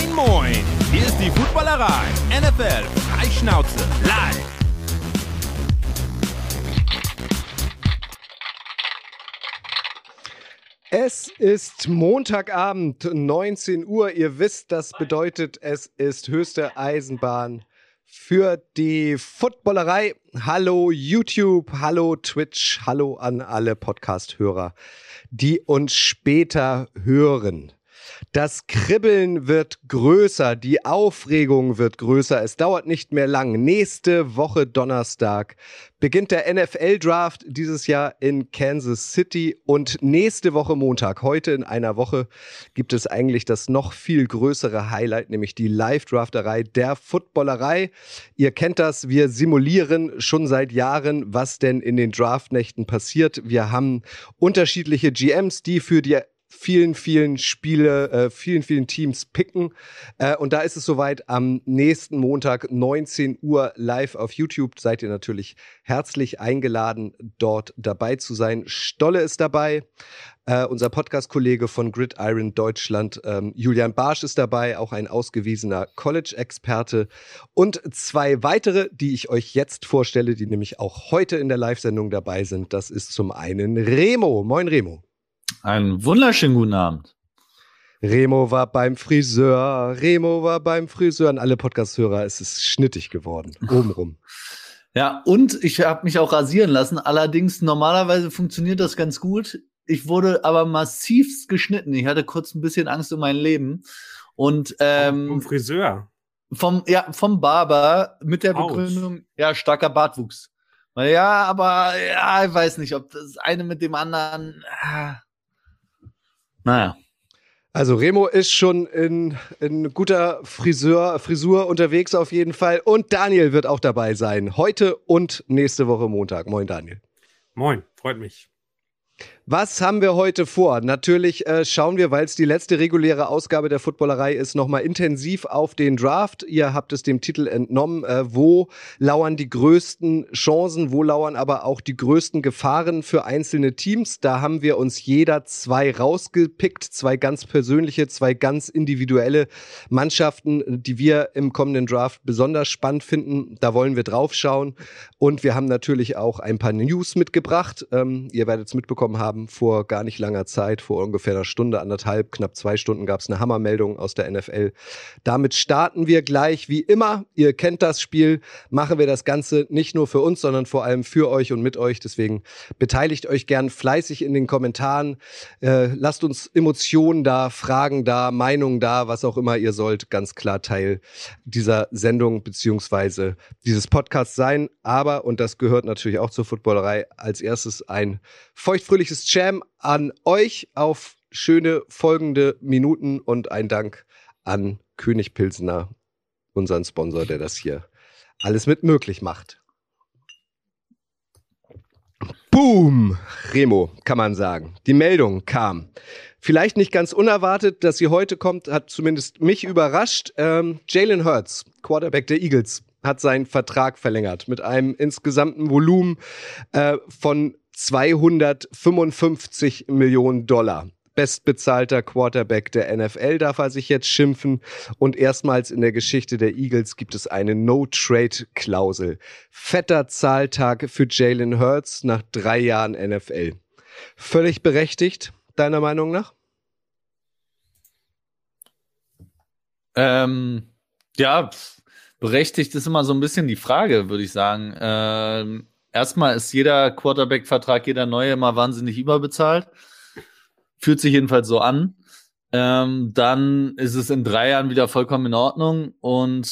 Moin, moin! Hier ist die Footballerei. NFL Freischnauze live. Es ist Montagabend, 19 Uhr. Ihr wisst, das bedeutet, es ist höchste Eisenbahn für die Footballerei. Hallo YouTube, hallo Twitch, hallo an alle Podcast-Hörer, die uns später hören. Das Kribbeln wird größer, die Aufregung wird größer. Es dauert nicht mehr lang. Nächste Woche Donnerstag beginnt der NFL-Draft dieses Jahr in Kansas City und nächste Woche Montag, heute in einer Woche, gibt es eigentlich das noch viel größere Highlight, nämlich die Live-Drafterei der Footballerei. Ihr kennt das, wir simulieren schon seit Jahren, was denn in den Draftnächten passiert. Wir haben unterschiedliche GMs, die für die vielen, vielen Spiele, äh, vielen, vielen Teams picken. Äh, und da ist es soweit am nächsten Montag, 19 Uhr live auf YouTube. Seid ihr natürlich herzlich eingeladen, dort dabei zu sein. Stolle ist dabei. Uh, unser Podcast-Kollege von Gridiron Deutschland, ähm, Julian Barsch, ist dabei, auch ein ausgewiesener College-Experte. Und zwei weitere, die ich euch jetzt vorstelle, die nämlich auch heute in der Live-Sendung dabei sind. Das ist zum einen Remo. Moin, Remo. Einen wunderschönen guten Abend. Remo war beim Friseur, Remo war beim Friseur. An alle Podcast-Hörer, es ist schnittig geworden, obenrum. Ja, und ich habe mich auch rasieren lassen. Allerdings, normalerweise funktioniert das ganz gut. Ich wurde aber massivst geschnitten. Ich hatte kurz ein bisschen Angst um mein Leben. Und ähm, vom Friseur. Vom, ja, vom Barber mit der Ouch. Begründung, ja, starker Bartwuchs. Ja, aber ja, ich weiß nicht, ob das eine mit dem anderen. Ah. Naja. Also Remo ist schon in, in guter Friseur, Frisur unterwegs auf jeden Fall. Und Daniel wird auch dabei sein. Heute und nächste Woche Montag. Moin, Daniel. Moin, freut mich. Was haben wir heute vor? Natürlich äh, schauen wir, weil es die letzte reguläre Ausgabe der Footballerei ist, nochmal intensiv auf den Draft. Ihr habt es dem Titel entnommen. Äh, wo lauern die größten Chancen? Wo lauern aber auch die größten Gefahren für einzelne Teams? Da haben wir uns jeder zwei rausgepickt, zwei ganz persönliche, zwei ganz individuelle Mannschaften, die wir im kommenden Draft besonders spannend finden. Da wollen wir drauf schauen. Und wir haben natürlich auch ein paar News mitgebracht. Ähm, ihr werdet es mitbekommen haben haben vor gar nicht langer Zeit, vor ungefähr einer Stunde, anderthalb, knapp zwei Stunden gab es eine Hammermeldung aus der NFL. Damit starten wir gleich wie immer. Ihr kennt das Spiel. Machen wir das Ganze nicht nur für uns, sondern vor allem für euch und mit euch. Deswegen beteiligt euch gern fleißig in den Kommentaren. Äh, lasst uns Emotionen da, Fragen da, Meinungen da, was auch immer ihr sollt. Ganz klar Teil dieser Sendung beziehungsweise dieses Podcasts sein. Aber, und das gehört natürlich auch zur Footballerei, als erstes ein feuchtfröhliches Jam an euch auf schöne folgende Minuten und ein Dank an König Pilsener, unseren Sponsor, der das hier alles mit möglich macht. Boom! Remo, kann man sagen. Die Meldung kam. Vielleicht nicht ganz unerwartet, dass sie heute kommt, hat zumindest mich überrascht. Ähm, Jalen Hurts, Quarterback der Eagles, hat seinen Vertrag verlängert mit einem insgesamten Volumen äh, von 255 Millionen Dollar. Bestbezahlter Quarterback der NFL darf er sich jetzt schimpfen. Und erstmals in der Geschichte der Eagles gibt es eine No-Trade-Klausel. Fetter Zahltag für Jalen Hurts nach drei Jahren NFL. Völlig berechtigt, deiner Meinung nach? Ähm, ja, berechtigt ist immer so ein bisschen die Frage, würde ich sagen. Ähm, erstmal ist jeder Quarterback-Vertrag, jeder neue immer wahnsinnig überbezahlt. Fühlt sich jedenfalls so an. Ähm, dann ist es in drei Jahren wieder vollkommen in Ordnung und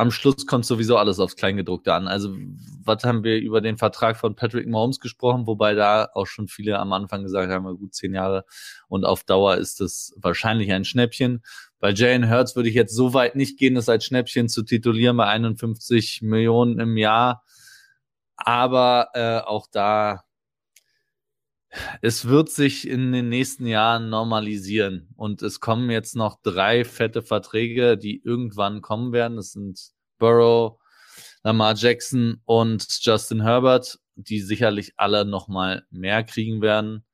am Schluss kommt sowieso alles aufs Kleingedruckte an. Also, was haben wir über den Vertrag von Patrick Mahomes gesprochen, wobei da auch schon viele am Anfang gesagt haben, gut zehn Jahre und auf Dauer ist das wahrscheinlich ein Schnäppchen. Bei Jalen Hurts würde ich jetzt so weit nicht gehen, das als Schnäppchen zu titulieren bei 51 Millionen im Jahr. Aber äh, auch da, es wird sich in den nächsten Jahren normalisieren. Und es kommen jetzt noch drei fette Verträge, die irgendwann kommen werden. Das sind Burrow, Lamar Jackson und Justin Herbert, die sicherlich alle noch mal mehr kriegen werden.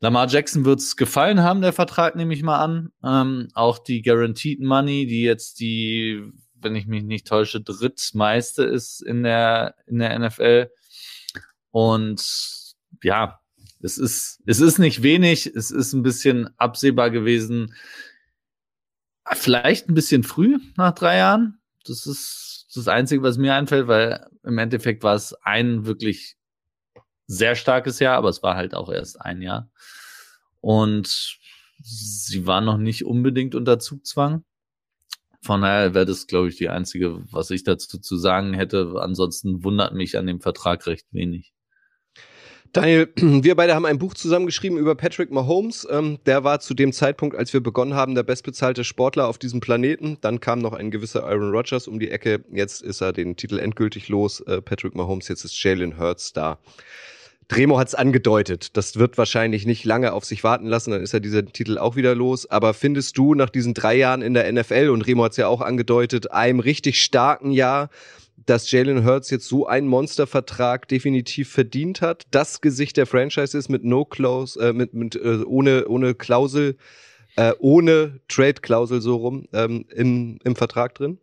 Lamar Jackson wird es gefallen haben, der Vertrag nehme ich mal an. Ähm, auch die Guaranteed Money, die jetzt die, wenn ich mich nicht täusche, drittmeiste ist in der, in der NFL. Und ja, es ist, es ist nicht wenig, es ist ein bisschen absehbar gewesen. Vielleicht ein bisschen früh nach drei Jahren. Das ist das Einzige, was mir einfällt, weil im Endeffekt war es ein wirklich sehr starkes Jahr, aber es war halt auch erst ein Jahr. Und sie war noch nicht unbedingt unter Zugzwang. Von daher wäre das, glaube ich, die einzige, was ich dazu zu sagen hätte. Ansonsten wundert mich an dem Vertrag recht wenig. Daniel, wir beide haben ein Buch zusammengeschrieben über Patrick Mahomes. Ähm, der war zu dem Zeitpunkt, als wir begonnen haben, der bestbezahlte Sportler auf diesem Planeten. Dann kam noch ein gewisser Aaron Rodgers um die Ecke. Jetzt ist er den Titel endgültig los. Äh, Patrick Mahomes, jetzt ist Jalen Hurts da. Dremo hat es angedeutet. Das wird wahrscheinlich nicht lange auf sich warten lassen, dann ist ja dieser Titel auch wieder los. Aber findest du nach diesen drei Jahren in der NFL, und Remo hat es ja auch angedeutet, einem richtig starken Jahr, dass Jalen Hurts jetzt so einen Monstervertrag definitiv verdient hat, das Gesicht der Franchise ist mit No Close, äh, mit, mit äh, ohne, ohne Klausel, äh, ohne Trade-Klausel so rum ähm, im, im Vertrag drin?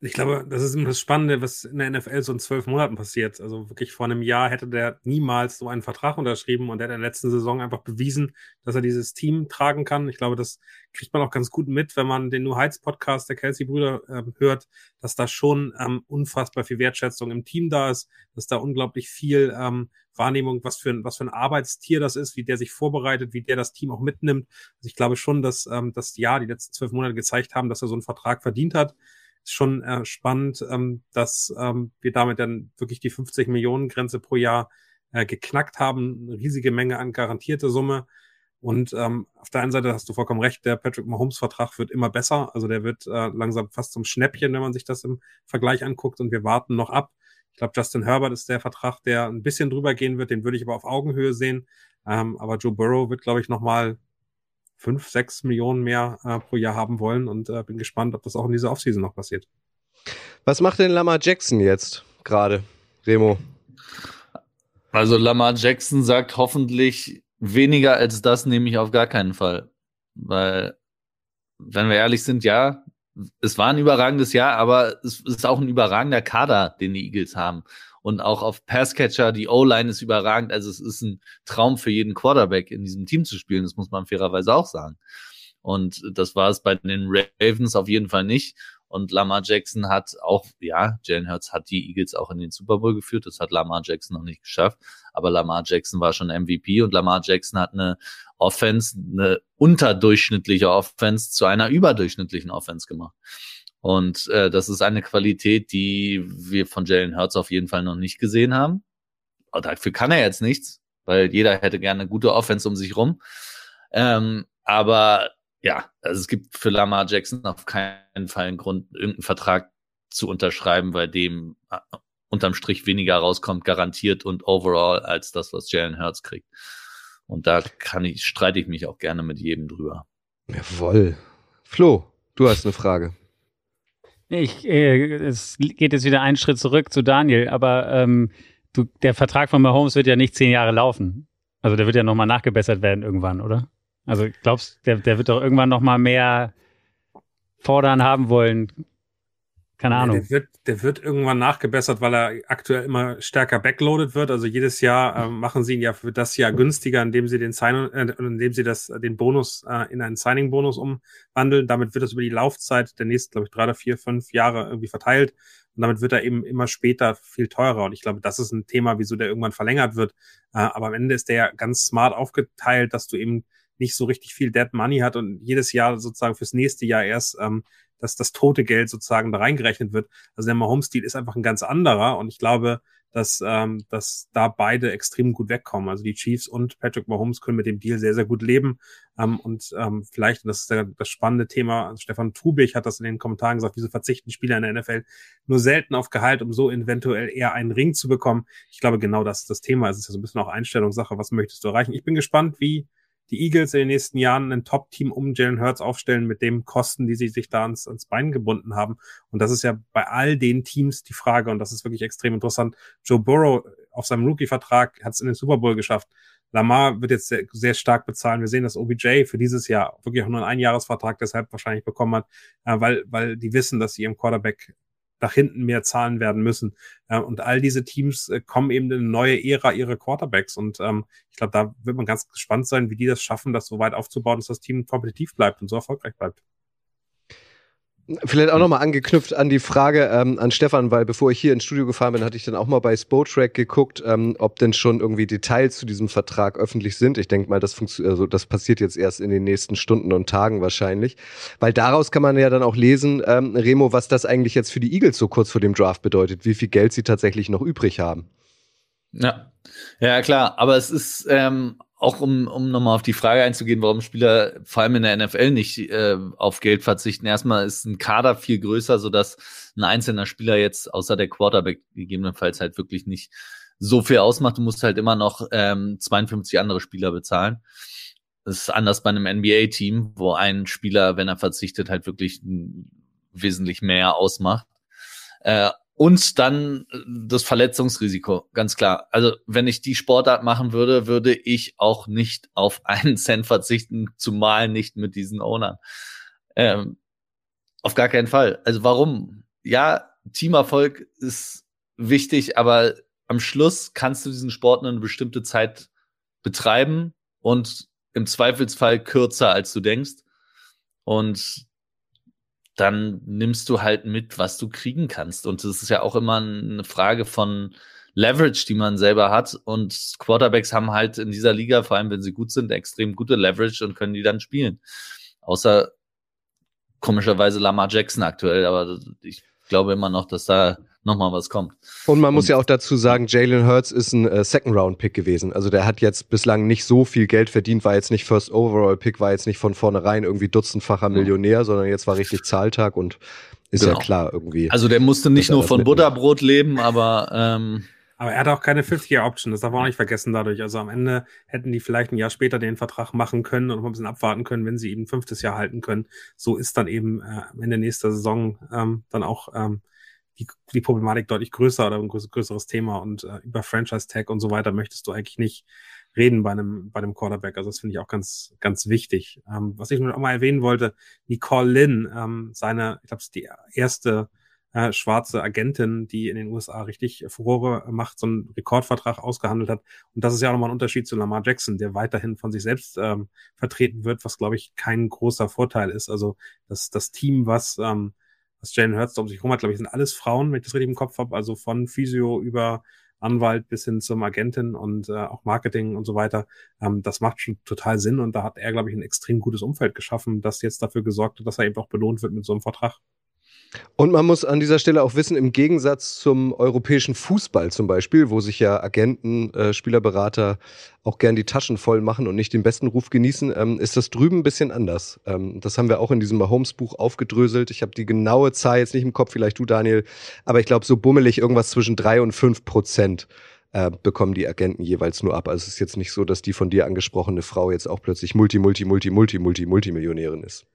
Ich glaube, das ist immer das Spannende, was in der NFL so in zwölf Monaten passiert. Also wirklich vor einem Jahr hätte der niemals so einen Vertrag unterschrieben und der hat in der letzten Saison einfach bewiesen, dass er dieses Team tragen kann. Ich glaube, das kriegt man auch ganz gut mit, wenn man den New Heights Podcast der Kelsey-Brüder äh, hört, dass da schon ähm, unfassbar viel Wertschätzung im Team da ist, dass da unglaublich viel ähm, Wahrnehmung, was für ein, was für ein Arbeitstier das ist, wie der sich vorbereitet, wie der das Team auch mitnimmt. Also ich glaube schon, dass ähm, das Jahr, die letzten zwölf Monate gezeigt haben, dass er so einen Vertrag verdient hat schon äh, spannend, ähm, dass ähm, wir damit dann wirklich die 50 Millionen Grenze pro Jahr äh, geknackt haben. Eine riesige Menge an garantierte Summe. Und ähm, auf der einen Seite hast du vollkommen recht, der Patrick Mahomes Vertrag wird immer besser. Also der wird äh, langsam fast zum Schnäppchen, wenn man sich das im Vergleich anguckt. Und wir warten noch ab. Ich glaube, Justin Herbert ist der Vertrag, der ein bisschen drüber gehen wird. Den würde ich aber auf Augenhöhe sehen. Ähm, aber Joe Burrow wird, glaube ich, nochmal fünf, sechs Millionen mehr äh, pro Jahr haben wollen und äh, bin gespannt, ob das auch in dieser Offseason noch passiert. Was macht denn Lamar Jackson jetzt gerade, Remo? Also Lamar Jackson sagt hoffentlich weniger als das nehme ich auf gar keinen Fall. Weil, wenn wir ehrlich sind, ja, es war ein überragendes Jahr, aber es ist auch ein überragender Kader, den die Eagles haben und auch auf Passcatcher. Die O-Line ist überragend. Also es ist ein Traum für jeden Quarterback in diesem Team zu spielen. Das muss man fairerweise auch sagen. Und das war es bei den Ravens auf jeden Fall nicht. Und Lamar Jackson hat auch, ja, Jalen Hurts hat die Eagles auch in den Super Bowl geführt. Das hat Lamar Jackson noch nicht geschafft. Aber Lamar Jackson war schon MVP und Lamar Jackson hat eine Offense, eine unterdurchschnittliche Offense zu einer überdurchschnittlichen Offense gemacht. Und äh, das ist eine Qualität, die wir von Jalen Hurts auf jeden Fall noch nicht gesehen haben. Aber dafür kann er jetzt nichts, weil jeder hätte gerne eine gute Offense um sich rum. Ähm, aber ja, also es gibt für Lamar Jackson auf keinen Fall einen Grund, irgendeinen Vertrag zu unterschreiben, bei dem äh, unterm Strich weniger rauskommt, garantiert und overall als das, was Jalen Hurts kriegt. Und da kann ich, streite ich mich auch gerne mit jedem drüber. Jawoll. Flo, du hast eine Frage. Ich, äh, es geht jetzt wieder einen Schritt zurück zu Daniel, aber ähm, du, der Vertrag von Mahomes wird ja nicht zehn Jahre laufen. Also der wird ja nochmal nachgebessert werden irgendwann, oder? Also glaubst der, der wird doch irgendwann nochmal mehr fordern haben wollen. Keine Ahnung. Der wird, der wird irgendwann nachgebessert, weil er aktuell immer stärker backloaded wird. Also jedes Jahr äh, machen sie ihn ja für das Jahr günstiger, indem sie den Sign, äh, indem sie das, den Bonus äh, in einen Signing-Bonus umwandeln. Damit wird das über die Laufzeit der nächsten, glaube ich, drei oder vier, fünf Jahre irgendwie verteilt. Und damit wird er eben immer später viel teurer. Und ich glaube, das ist ein Thema, wieso der irgendwann verlängert wird. Äh, aber am Ende ist der ja ganz smart aufgeteilt, dass du eben nicht so richtig viel Dead Money hat und jedes Jahr sozusagen fürs nächste Jahr erst ähm, dass das tote Geld sozusagen da reingerechnet wird. Also der Mahomes-Stil ist einfach ein ganz anderer und ich glaube, dass, ähm, dass da beide extrem gut wegkommen. Also die Chiefs und Patrick Mahomes können mit dem Deal sehr, sehr gut leben. Ähm, und ähm, vielleicht, und das ist der, das spannende Thema, also Stefan Trubich hat das in den Kommentaren gesagt, wieso verzichten Spieler in der NFL nur selten auf Gehalt, um so eventuell eher einen Ring zu bekommen. Ich glaube, genau das ist das Thema. Es ist ja so ein bisschen auch Einstellungssache, was möchtest du erreichen. Ich bin gespannt, wie die Eagles in den nächsten Jahren ein Top-Team um Jalen Hurts aufstellen mit dem Kosten, die sie sich da ans, ans Bein gebunden haben. Und das ist ja bei all den Teams die Frage und das ist wirklich extrem interessant. Joe Burrow auf seinem Rookie-Vertrag hat es in den Super Bowl geschafft. Lamar wird jetzt sehr, sehr stark bezahlen. Wir sehen, dass OBJ für dieses Jahr wirklich auch nur einen Einjahresvertrag deshalb wahrscheinlich bekommen hat, äh, weil, weil die wissen, dass sie ihrem Quarterback nach hinten mehr zahlen werden müssen. Und all diese Teams äh, kommen eben in eine neue Ära ihrer Quarterbacks. Und ähm, ich glaube, da wird man ganz gespannt sein, wie die das schaffen, das so weit aufzubauen, dass das Team kompetitiv bleibt und so erfolgreich bleibt. Vielleicht auch nochmal angeknüpft an die Frage ähm, an Stefan, weil bevor ich hier ins Studio gefahren bin, hatte ich dann auch mal bei Spotrack geguckt, ähm, ob denn schon irgendwie Details zu diesem Vertrag öffentlich sind. Ich denke mal, das, also das passiert jetzt erst in den nächsten Stunden und Tagen wahrscheinlich. Weil daraus kann man ja dann auch lesen, ähm, Remo, was das eigentlich jetzt für die Eagles so kurz vor dem Draft bedeutet, wie viel Geld sie tatsächlich noch übrig haben. Ja, ja klar, aber es ist ähm, auch um, um nochmal auf die Frage einzugehen, warum Spieler vor allem in der NFL nicht äh, auf Geld verzichten. Erstmal ist ein Kader viel größer, sodass ein einzelner Spieler jetzt außer der Quarterback gegebenenfalls halt wirklich nicht so viel ausmacht. Du musst halt immer noch ähm, 52 andere Spieler bezahlen. Das ist anders bei einem NBA-Team, wo ein Spieler, wenn er verzichtet, halt wirklich wesentlich mehr ausmacht. Äh, und dann äh, das Verletzungsrisiko, ganz klar. Also wenn ich die Sportart machen würde, würde ich auch nicht auf einen Cent verzichten, zumal nicht mit diesen Ownern. Ähm, auf gar keinen Fall. Also warum? Ja, Teamerfolg ist wichtig, aber am Schluss kannst du diesen Sport nur eine bestimmte Zeit betreiben und im Zweifelsfall kürzer, als du denkst. Und dann nimmst du halt mit, was du kriegen kannst. Und das ist ja auch immer eine Frage von Leverage, die man selber hat. Und Quarterbacks haben halt in dieser Liga, vor allem wenn sie gut sind, extrem gute Leverage und können die dann spielen. Außer komischerweise Lamar Jackson aktuell, aber ich glaube immer noch, dass da nochmal was kommt. Und man muss ja auch dazu sagen, Jalen Hurts ist ein äh, Second-Round-Pick gewesen. Also der hat jetzt bislang nicht so viel Geld verdient, war jetzt nicht First Overall-Pick, war jetzt nicht von vornherein irgendwie dutzendfacher Millionär, sondern jetzt war richtig Zahltag und ist genau. ja klar irgendwie. Also der musste nicht nur von Butterbrot leben, aber ähm aber er hat auch keine Fifth-Year-Option, das darf man auch nicht vergessen dadurch. Also am Ende hätten die vielleicht ein Jahr später den Vertrag machen können und noch ein bisschen abwarten können, wenn sie eben ein fünftes Jahr halten können. So ist dann eben äh, am Ende nächster Saison ähm, dann auch ähm, die, die Problematik deutlich größer oder ein größeres Thema und äh, über Franchise Tag und so weiter möchtest du eigentlich nicht reden bei einem, bei einem Quarterback. Also das finde ich auch ganz, ganz wichtig. Ähm, was ich nur noch mal erwähnen wollte, Nicole Lynn, ähm, seine, ich glaube, die erste äh, schwarze Agentin, die in den USA richtig Furore macht, so einen Rekordvertrag ausgehandelt hat. Und das ist ja auch nochmal ein Unterschied zu Lamar Jackson, der weiterhin von sich selbst ähm, vertreten wird, was, glaube ich, kein großer Vorteil ist. Also das, das Team, was ähm, was Jalen Hurts um sich herum hat, glaube ich, sind alles Frauen, wenn ich das richtig im Kopf habe. Also von Physio über Anwalt bis hin zum Agentin und äh, auch Marketing und so weiter. Ähm, das macht schon total Sinn und da hat er, glaube ich, ein extrem gutes Umfeld geschaffen, das jetzt dafür gesorgt hat, dass er eben auch belohnt wird mit so einem Vertrag. Und man muss an dieser Stelle auch wissen, im Gegensatz zum europäischen Fußball zum Beispiel, wo sich ja Agenten, äh, Spielerberater auch gern die Taschen voll machen und nicht den besten Ruf genießen, ähm, ist das drüben ein bisschen anders. Ähm, das haben wir auch in diesem Mahomes-Buch aufgedröselt. Ich habe die genaue Zahl jetzt nicht im Kopf, vielleicht du, Daniel, aber ich glaube, so bummelig irgendwas zwischen drei und fünf Prozent äh, bekommen die Agenten jeweils nur ab. Also es ist jetzt nicht so, dass die von dir angesprochene Frau jetzt auch plötzlich Multi, Multi, Multi, Multi, Multi, Multimillionärin ist.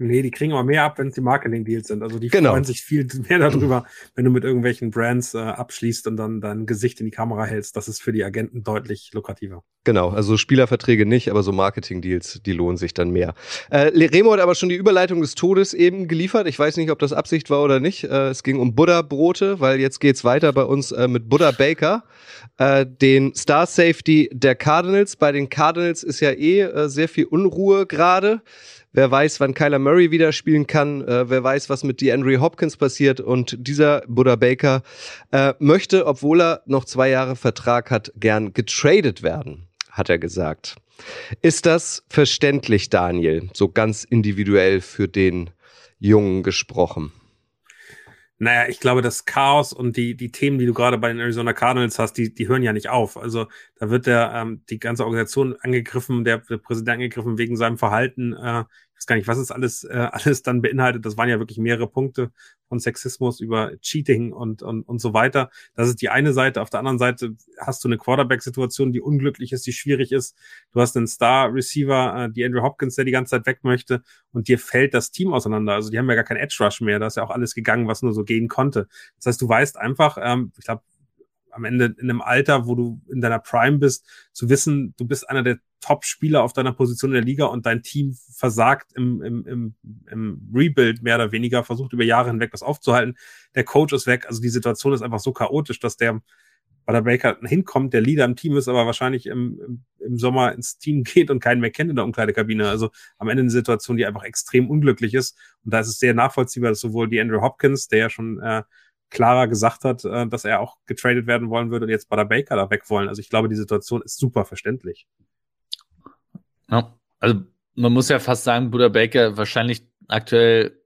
Nee, die kriegen aber mehr ab, wenn es die Marketing-Deals sind. Also die genau. freuen sich viel mehr darüber, wenn du mit irgendwelchen Brands äh, abschließt und dann dein Gesicht in die Kamera hältst. Das ist für die Agenten deutlich lukrativer. Genau, also Spielerverträge nicht, aber so Marketing-Deals, die lohnen sich dann mehr. Äh, Remo hat aber schon die Überleitung des Todes eben geliefert. Ich weiß nicht, ob das Absicht war oder nicht. Äh, es ging um Buddha-Brote, weil jetzt geht's weiter bei uns äh, mit Buddha Baker, äh, den Star Safety der Cardinals. Bei den Cardinals ist ja eh äh, sehr viel Unruhe gerade. Wer weiß, wann Kyler Murray wieder spielen kann. Äh, wer weiß, was mit DeAndre Hopkins passiert. Und dieser Buddha Baker äh, möchte, obwohl er noch zwei Jahre Vertrag hat, gern getradet werden, hat er gesagt. Ist das verständlich, Daniel? So ganz individuell für den Jungen gesprochen. Naja, ich glaube, das Chaos und die, die Themen, die du gerade bei den Arizona Cardinals hast, die, die hören ja nicht auf. Also da wird der, ähm, die ganze Organisation angegriffen, der, der Präsident angegriffen wegen seinem Verhalten. Äh, weiß gar nicht, was es alles, äh, alles dann beinhaltet. Das waren ja wirklich mehrere Punkte von Sexismus über Cheating und, und, und so weiter. Das ist die eine Seite. Auf der anderen Seite hast du eine Quarterback-Situation, die unglücklich ist, die schwierig ist. Du hast einen Star-Receiver, äh, die Andrew Hopkins, der die ganze Zeit weg möchte und dir fällt das Team auseinander. Also die haben ja gar kein Edge-Rush mehr. Da ist ja auch alles gegangen, was nur so gehen konnte. Das heißt, du weißt einfach, ähm, ich glaube, am Ende in einem Alter, wo du in deiner Prime bist, zu wissen, du bist einer der Top-Spieler auf deiner Position in der Liga und dein Team versagt im, im, im, im Rebuild mehr oder weniger, versucht über Jahre hinweg das aufzuhalten. Der Coach ist weg. Also die Situation ist einfach so chaotisch, dass der bei der Baker hinkommt, der Leader im Team ist, aber wahrscheinlich im, im, im Sommer ins Team geht und keinen mehr kennt in der Umkleidekabine. Also am Ende eine Situation, die einfach extrem unglücklich ist. Und da ist es sehr nachvollziehbar, dass sowohl die Andrew Hopkins, der ja schon äh, klarer gesagt hat, äh, dass er auch getradet werden wollen würde und jetzt bei der Baker da weg wollen. Also ich glaube, die Situation ist super verständlich. Ja, also man muss ja fast sagen, Buddha Baker wahrscheinlich aktuell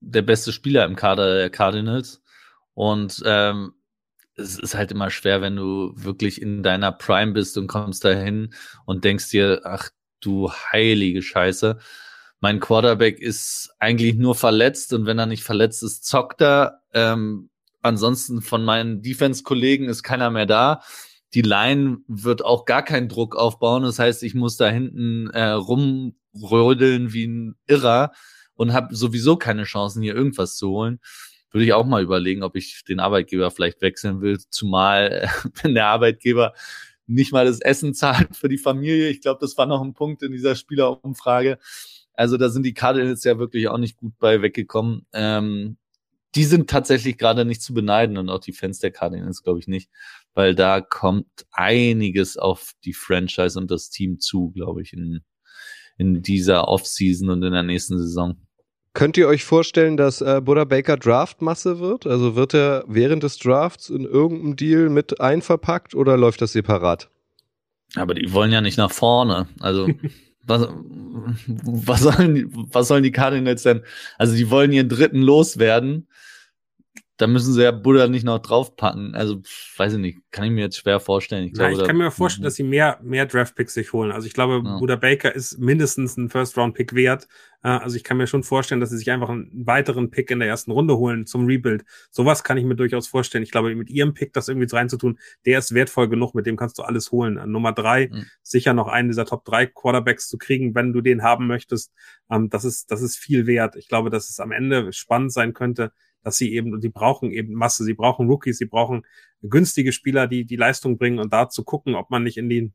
der beste Spieler im Kader der Cardinals. Und ähm, es ist halt immer schwer, wenn du wirklich in deiner Prime bist und kommst dahin und denkst dir, ach du heilige Scheiße. Mein Quarterback ist eigentlich nur verletzt und wenn er nicht verletzt ist, zockt er. Ähm, ansonsten von meinen Defense-Kollegen ist keiner mehr da. Die Line wird auch gar keinen Druck aufbauen. Das heißt, ich muss da hinten äh, rumrödeln wie ein Irrer und habe sowieso keine Chancen, hier irgendwas zu holen würde ich auch mal überlegen, ob ich den Arbeitgeber vielleicht wechseln will, zumal wenn der Arbeitgeber nicht mal das Essen zahlt für die Familie. Ich glaube, das war noch ein Punkt in dieser Spielerumfrage. Also da sind die Cardinals ja wirklich auch nicht gut bei weggekommen. Ähm, die sind tatsächlich gerade nicht zu beneiden und auch die Fans der Cardinals glaube ich nicht, weil da kommt einiges auf die Franchise und das Team zu, glaube ich, in, in dieser Offseason und in der nächsten Saison. Könnt ihr euch vorstellen, dass äh, Buddha Baker Draftmasse wird? Also wird er während des Drafts in irgendeinem Deal mit einverpackt oder läuft das separat? Aber die wollen ja nicht nach vorne. Also was, was, sollen was sollen die Cardinals denn? Also die wollen ihren dritten loswerden da müssen sie ja Buddha nicht noch draufpacken. Also, weiß ich nicht, kann ich mir jetzt schwer vorstellen. Ich, glaube, ja, ich kann mir vorstellen, dass sie mehr, mehr Draft-Picks sich holen. Also ich glaube, ja. Buddha Baker ist mindestens ein First-Round-Pick wert. Äh, also ich kann mir schon vorstellen, dass sie sich einfach einen weiteren Pick in der ersten Runde holen zum Rebuild. Sowas kann ich mir durchaus vorstellen. Ich glaube, mit ihrem Pick das irgendwie reinzutun, der ist wertvoll genug, mit dem kannst du alles holen. An Nummer drei, mhm. sicher noch einen dieser Top drei Quarterbacks zu kriegen, wenn du den haben möchtest. Ähm, das ist, das ist viel wert. Ich glaube, dass es am Ende spannend sein könnte, dass sie eben, die brauchen eben Masse, sie brauchen Rookies, sie brauchen günstige Spieler, die die Leistung bringen und da zu gucken, ob man nicht in die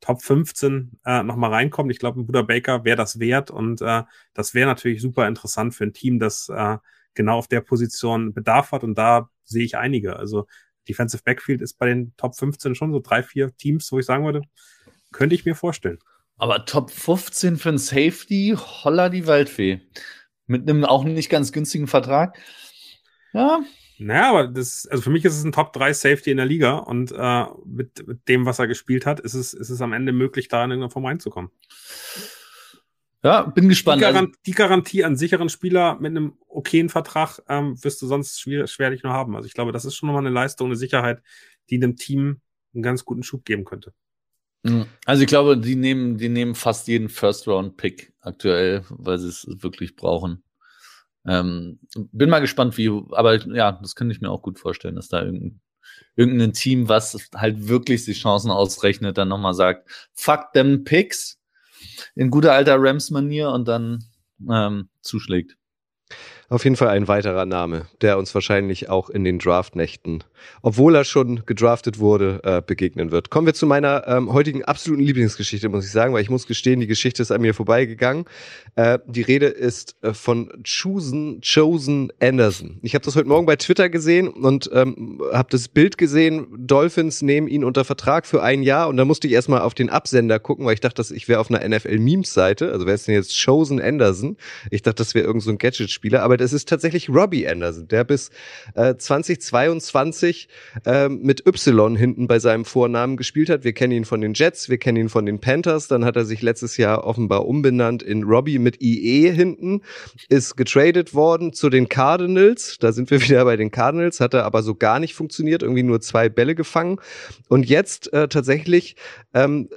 Top 15 äh, nochmal reinkommt. Ich glaube, ein Buddha Baker wäre das wert und äh, das wäre natürlich super interessant für ein Team, das äh, genau auf der Position Bedarf hat und da sehe ich einige. Also Defensive Backfield ist bei den Top 15 schon so drei, vier Teams, wo ich sagen würde, könnte ich mir vorstellen. Aber Top 15 für ein Safety, holla die Waldfee. Mit einem auch nicht ganz günstigen Vertrag. Ja. Naja, aber das, also für mich ist es ein Top 3 Safety in der Liga und äh, mit, mit dem, was er gespielt hat, ist es, ist es am Ende möglich, da in irgendeiner Form reinzukommen. Ja, bin gespannt. Die, Garant, die, Garantie an sicheren Spieler mit einem okayen Vertrag ähm, wirst du sonst schwer, schwerlich nur haben. Also ich glaube, das ist schon nochmal eine Leistung, eine Sicherheit, die einem Team einen ganz guten Schub geben könnte. Mhm. Also ich glaube, die nehmen, die nehmen fast jeden First-Round-Pick aktuell, weil sie es wirklich brauchen. Ähm, bin mal gespannt, wie, aber ja, das könnte ich mir auch gut vorstellen, dass da irgendein, irgendein Team, was halt wirklich die Chancen ausrechnet, dann nochmal sagt, fuck them Picks in guter alter Rams-Manier und dann ähm, zuschlägt. Auf jeden Fall ein weiterer Name, der uns wahrscheinlich auch in den Draftnächten, obwohl er schon gedraftet wurde, äh, begegnen wird. Kommen wir zu meiner ähm, heutigen absoluten Lieblingsgeschichte, muss ich sagen, weil ich muss gestehen, die Geschichte ist an mir vorbeigegangen. Äh, die Rede ist äh, von Chosen, Chosen Anderson. Ich habe das heute Morgen bei Twitter gesehen und ähm, habe das Bild gesehen, Dolphins nehmen ihn unter Vertrag für ein Jahr und da musste ich erstmal auf den Absender gucken, weil ich dachte, ich wäre auf einer NFL-Memes-Seite. Also wer ist denn jetzt Chosen Anderson? Ich dachte, das wäre irgend so Gadget-Spieler, aber aber es ist tatsächlich Robbie Anderson, der bis äh, 2022 äh, mit Y hinten bei seinem Vornamen gespielt hat. Wir kennen ihn von den Jets, wir kennen ihn von den Panthers. Dann hat er sich letztes Jahr offenbar umbenannt in Robbie mit IE hinten, ist getradet worden zu den Cardinals. Da sind wir wieder bei den Cardinals, hat er aber so gar nicht funktioniert, irgendwie nur zwei Bälle gefangen. Und jetzt äh, tatsächlich ähm,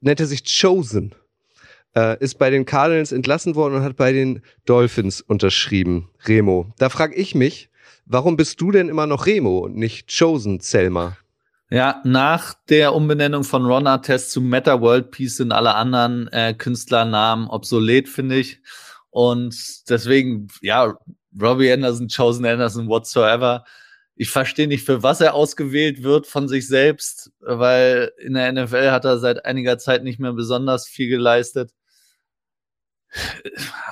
nennt er sich Chosen äh, ist bei den Cardinals entlassen worden und hat bei den Dolphins unterschrieben. Remo. Da frage ich mich, warum bist du denn immer noch Remo und nicht Chosen Selma? Ja, nach der Umbenennung von Ron Artest zu Meta World Peace sind alle anderen äh, Künstlernamen obsolet, finde ich. Und deswegen, ja, Robbie Anderson, Chosen Anderson, whatsoever. ich verstehe nicht, für was er ausgewählt wird von sich selbst, weil in der NFL hat er seit einiger Zeit nicht mehr besonders viel geleistet.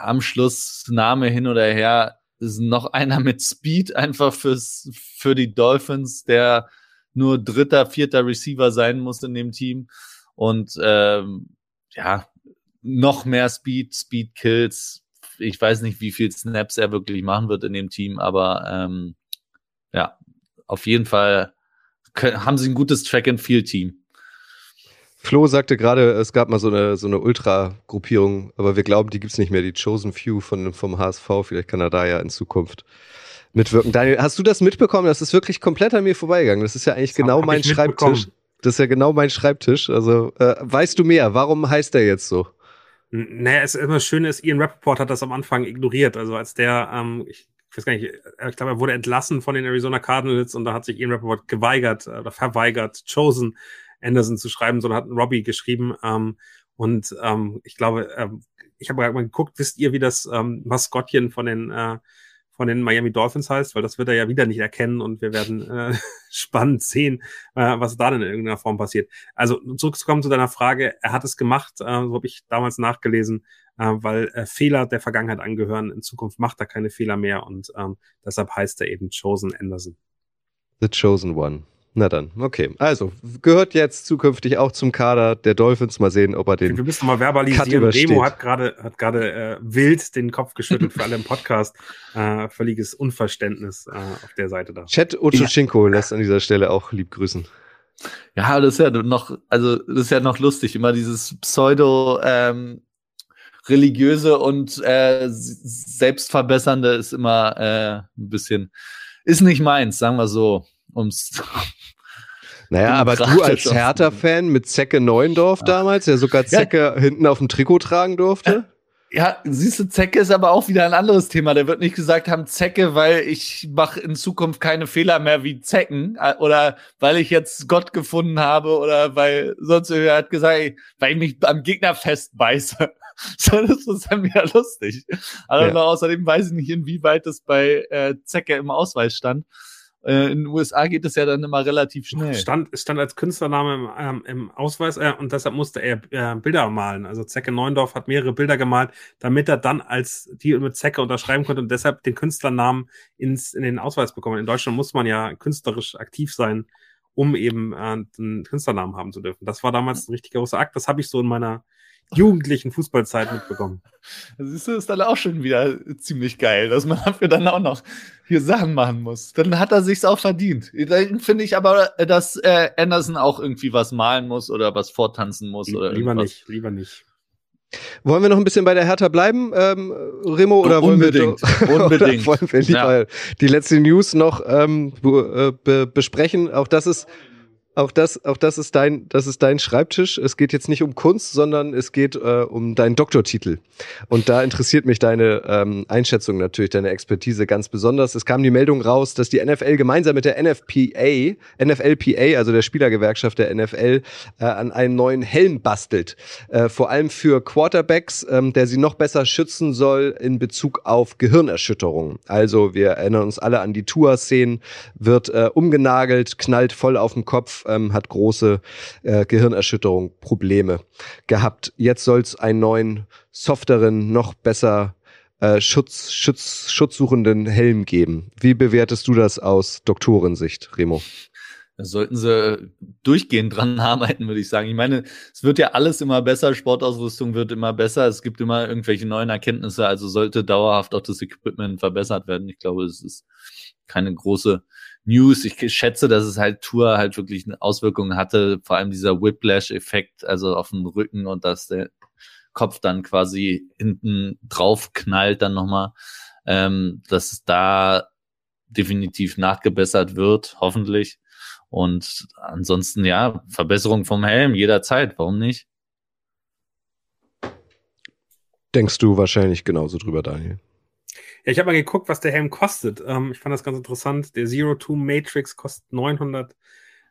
Am Schluss Name hin oder her ist noch einer mit Speed einfach fürs, für die Dolphins, der nur dritter, vierter Receiver sein muss in dem Team. Und ähm, ja, noch mehr Speed, Speed Kills. Ich weiß nicht, wie viel Snaps er wirklich machen wird in dem Team, aber ähm, ja, auf jeden Fall können, haben sie ein gutes Track-and-Field-Team. Flo sagte gerade, es gab mal so eine, so eine Ultra-Gruppierung, aber wir glauben, die gibt's nicht mehr, die Chosen Few von, vom HSV. Vielleicht kann er da ja in Zukunft mitwirken. Daniel, hast du das mitbekommen? Das ist wirklich komplett an mir vorbeigegangen. Das ist ja eigentlich das genau mein Schreibtisch. Das ist ja genau mein Schreibtisch. Also, äh, weißt du mehr? Warum heißt der jetzt so? Naja, es ist immer schön ist, Ian Rappaport hat das am Anfang ignoriert. Also als der, ähm, ich ich weiß gar nicht, äh, ich glaube, er wurde entlassen von den Arizona Cardinals und da hat sich Ian Rappaport geweigert äh, oder verweigert, Chosen Anderson zu schreiben, sondern hat Robbie geschrieben. Ähm, und ähm, ich glaube, ähm, ich habe mal geguckt, wisst ihr, wie das ähm, Maskottchen von den äh, von den Miami Dolphins heißt, weil das wird er ja wieder nicht erkennen und wir werden äh, spannend sehen, äh, was da denn in irgendeiner Form passiert. Also zurückzukommen zu deiner Frage, er hat es gemacht, äh, so habe ich damals nachgelesen, äh, weil äh, Fehler der Vergangenheit angehören. In Zukunft macht er keine Fehler mehr und ähm, deshalb heißt er eben Chosen Anderson. The Chosen One. Na dann, okay. Also, gehört jetzt zukünftig auch zum Kader der Dolphins. Mal sehen, ob er den. Wir müssen mal verbalisieren. Remo hat gerade hat gerade äh, wild den Kopf geschüttelt für alle im Podcast. Äh, völliges Unverständnis äh, auf der Seite da. Chat Ochocinco ja. lässt an dieser Stelle auch lieb grüßen. Ja, das ist ja noch, also das ist ja noch lustig, immer dieses Pseudo ähm, religiöse und äh, selbstverbessernde ist immer äh, ein bisschen, ist nicht meins, sagen wir so ums. Naja, aber du als Hertha-Fan mit Zecke Neuendorf ja. damals, der sogar Zecke ja. hinten auf dem Trikot tragen durfte. Ja, siehst du, Zecke ist aber auch wieder ein anderes Thema. Der wird nicht gesagt haben, Zecke, weil ich mache in Zukunft keine Fehler mehr wie Zecken äh, oder weil ich jetzt Gott gefunden habe oder weil sonst er hat gesagt, weil ich mich am Gegner festbeiße. so, das ist dann wieder lustig. Aber ja. außerdem weiß ich nicht, inwieweit das bei äh, Zecke im Ausweis stand. Äh, in den USA geht es ja dann immer relativ schnell. Stand, stand als Künstlername im, ähm, im Ausweis äh, und deshalb musste er äh, Bilder malen. Also Zecke Neundorf hat mehrere Bilder gemalt, damit er dann als die mit Zecke unterschreiben konnte und deshalb den Künstlernamen ins, in den Ausweis bekommen. In Deutschland muss man ja künstlerisch aktiv sein, um eben äh, einen Künstlernamen haben zu dürfen. Das war damals ein richtig großer Akt. Das habe ich so in meiner jugendlichen Fußballzeit mitbekommen. Das ist, ist dann auch schon wieder ziemlich geil, dass man dafür dann auch noch hier Sachen machen muss. Dann hat er sich's auch verdient. Dann finde ich aber, dass äh, Anderson auch irgendwie was malen muss oder was vortanzen muss oder Lieber irgendwas. nicht, lieber nicht. Wollen wir noch ein bisschen bei der Hertha bleiben, ähm, Remo, oder wollen Unbedingt. wir, Unbedingt. wollen wir lieber ja. die letzte News noch ähm, be besprechen? Auch das ist auch das, auch das ist dein, das ist dein Schreibtisch. Es geht jetzt nicht um Kunst, sondern es geht äh, um deinen Doktortitel. Und da interessiert mich deine ähm, Einschätzung natürlich, deine Expertise ganz besonders. Es kam die Meldung raus, dass die NFL gemeinsam mit der NFPA, NFLPA, also der Spielergewerkschaft der NFL, äh, an einem neuen Helm bastelt. Äh, vor allem für Quarterbacks, ähm, der sie noch besser schützen soll in Bezug auf Gehirnerschütterungen. Also wir erinnern uns alle an die Tour-Szenen, wird äh, umgenagelt, knallt voll auf den Kopf ähm, hat große äh, Gehirnerschütterung, Probleme gehabt. Jetzt soll es einen neuen, softeren, noch besser äh, Schutz, Schutz, schutzsuchenden Helm geben. Wie bewertest du das aus Doktorensicht, Remo? Da sollten sie durchgehend dran arbeiten, würde ich sagen. Ich meine, es wird ja alles immer besser, Sportausrüstung wird immer besser, es gibt immer irgendwelche neuen Erkenntnisse, also sollte dauerhaft auch das Equipment verbessert werden. Ich glaube, es ist keine große News. Ich schätze, dass es halt Tour halt wirklich eine Auswirkung hatte, vor allem dieser Whiplash-Effekt, also auf dem Rücken und dass der Kopf dann quasi hinten drauf knallt dann nochmal, ähm, dass es da definitiv nachgebessert wird, hoffentlich. Und ansonsten, ja, Verbesserung vom Helm jederzeit, warum nicht? Denkst du wahrscheinlich genauso drüber, Daniel? Ja, ich habe mal geguckt, was der Helm kostet. Ähm, ich fand das ganz interessant. Der Zero Two Matrix kostet 900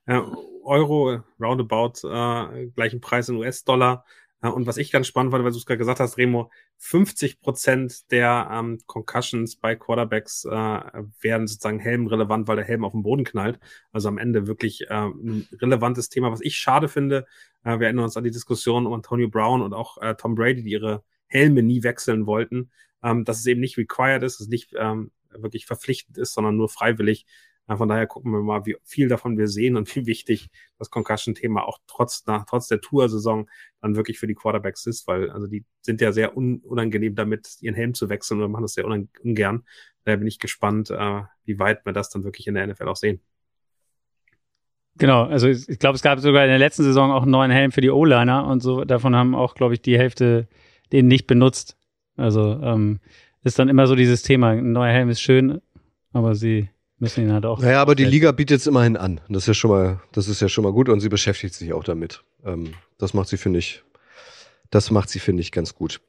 äh, Euro, roundabout äh, gleichen Preis in US-Dollar. und was ich ganz spannend fand, weil du es gerade gesagt hast, Remo, 50 Prozent der ähm, Concussions bei Quarterbacks äh, werden sozusagen helmrelevant, weil der Helm auf den Boden knallt. Also am Ende wirklich äh, ein relevantes Thema, was ich schade finde. Äh, wir erinnern uns an die Diskussion um Antonio Brown und auch äh, Tom Brady, die ihre Helme nie wechseln wollten, ähm, dass es eben nicht required ist, dass es nicht ähm, wirklich verpflichtend ist, sondern nur freiwillig. Von daher gucken wir mal, wie viel davon wir sehen und wie wichtig das Concussion-Thema auch trotz, nach, trotz der Tour-Saison dann wirklich für die Quarterbacks ist, weil also die sind ja sehr un unangenehm damit, ihren Helm zu wechseln oder machen das sehr ungern. Daher bin ich gespannt, äh, wie weit wir das dann wirklich in der NFL auch sehen. Genau, also ich glaube, es gab sogar in der letzten Saison auch einen neuen Helm für die O-Liner und so. Davon haben auch, glaube ich, die Hälfte den nicht benutzt. Also ähm, ist dann immer so dieses Thema. Ein neuer Helm ist schön, aber sie müssen ihn halt auch. Naja, aber die Liga bietet es immerhin an. Das ist ja schon mal, das ist ja schon mal gut und sie beschäftigt sich auch damit. Ähm, das macht sie, finde ich, das macht sie, finde ich, ganz gut.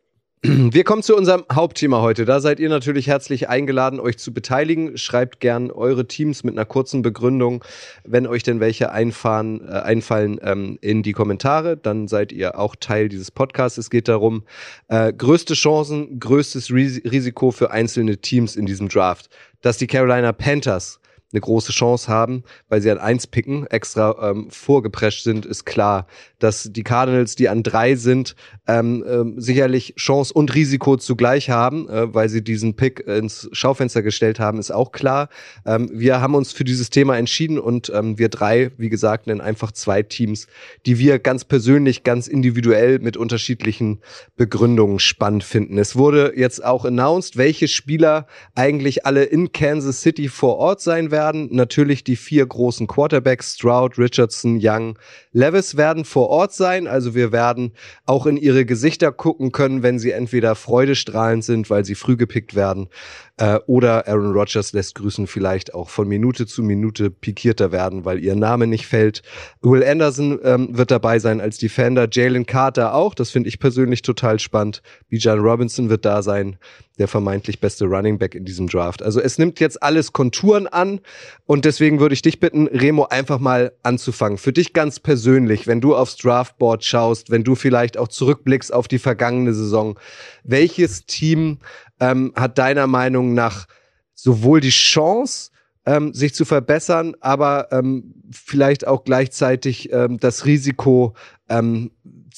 Wir kommen zu unserem Hauptthema heute. Da seid ihr natürlich herzlich eingeladen, euch zu beteiligen. Schreibt gern eure Teams mit einer kurzen Begründung, wenn euch denn welche einfahren, äh, einfallen, ähm, in die Kommentare. Dann seid ihr auch Teil dieses Podcasts. Es geht darum, äh, größte Chancen, größtes Risiko für einzelne Teams in diesem Draft. Dass die Carolina Panthers eine große Chance haben, weil sie an eins picken, extra ähm, vorgeprescht sind, ist klar. Dass die Cardinals, die an drei sind, ähm, ähm, sicherlich Chance und Risiko zugleich haben, äh, weil sie diesen Pick ins Schaufenster gestellt haben, ist auch klar. Ähm, wir haben uns für dieses Thema entschieden und ähm, wir drei, wie gesagt, nennen einfach zwei Teams, die wir ganz persönlich, ganz individuell mit unterschiedlichen Begründungen spannend finden. Es wurde jetzt auch announced, welche Spieler eigentlich alle in Kansas City vor Ort sein werden werden natürlich die vier großen Quarterbacks, Stroud, Richardson, Young, Levis werden vor Ort sein. Also wir werden auch in ihre Gesichter gucken können, wenn sie entweder freudestrahlend sind, weil sie früh gepickt werden, äh, oder Aaron Rodgers lässt grüßen vielleicht auch von Minute zu Minute pikierter werden, weil ihr Name nicht fällt. Will Anderson ähm, wird dabei sein als Defender, Jalen Carter auch, das finde ich persönlich total spannend. Bijan Robinson wird da sein, der vermeintlich beste Running Back in diesem Draft. Also es nimmt jetzt alles Konturen an und deswegen würde ich dich bitten, Remo, einfach mal anzufangen. Für dich ganz persönlich, wenn du aufs Draftboard schaust, wenn du vielleicht auch zurückblickst auf die vergangene Saison, welches Team ähm, hat deiner Meinung nach sowohl die Chance, ähm, sich zu verbessern, aber ähm, vielleicht auch gleichzeitig ähm, das Risiko, ähm,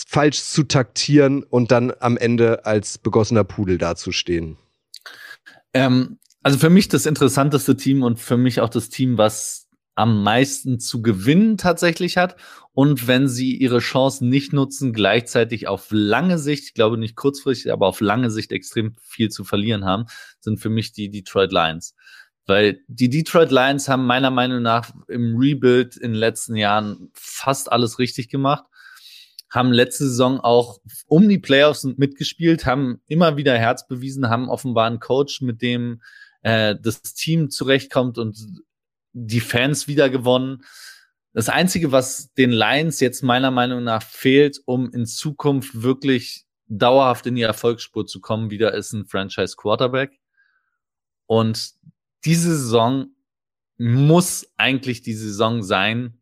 falsch zu taktieren und dann am Ende als begossener Pudel dazustehen? Ähm, also für mich das interessanteste Team und für mich auch das Team, was am meisten zu gewinnen tatsächlich hat und wenn sie ihre Chancen nicht nutzen, gleichzeitig auf lange Sicht, ich glaube nicht kurzfristig, aber auf lange Sicht extrem viel zu verlieren haben, sind für mich die Detroit Lions. Weil die Detroit Lions haben meiner Meinung nach im Rebuild in den letzten Jahren fast alles richtig gemacht, haben letzte Saison auch um die Playoffs mitgespielt, haben immer wieder Herz bewiesen, haben offenbar einen Coach, mit dem äh, das Team zurechtkommt und die Fans wieder gewonnen. Das Einzige, was den Lions jetzt meiner Meinung nach fehlt, um in Zukunft wirklich dauerhaft in die Erfolgsspur zu kommen, wieder ist ein Franchise Quarterback. Und diese Saison muss eigentlich die Saison sein,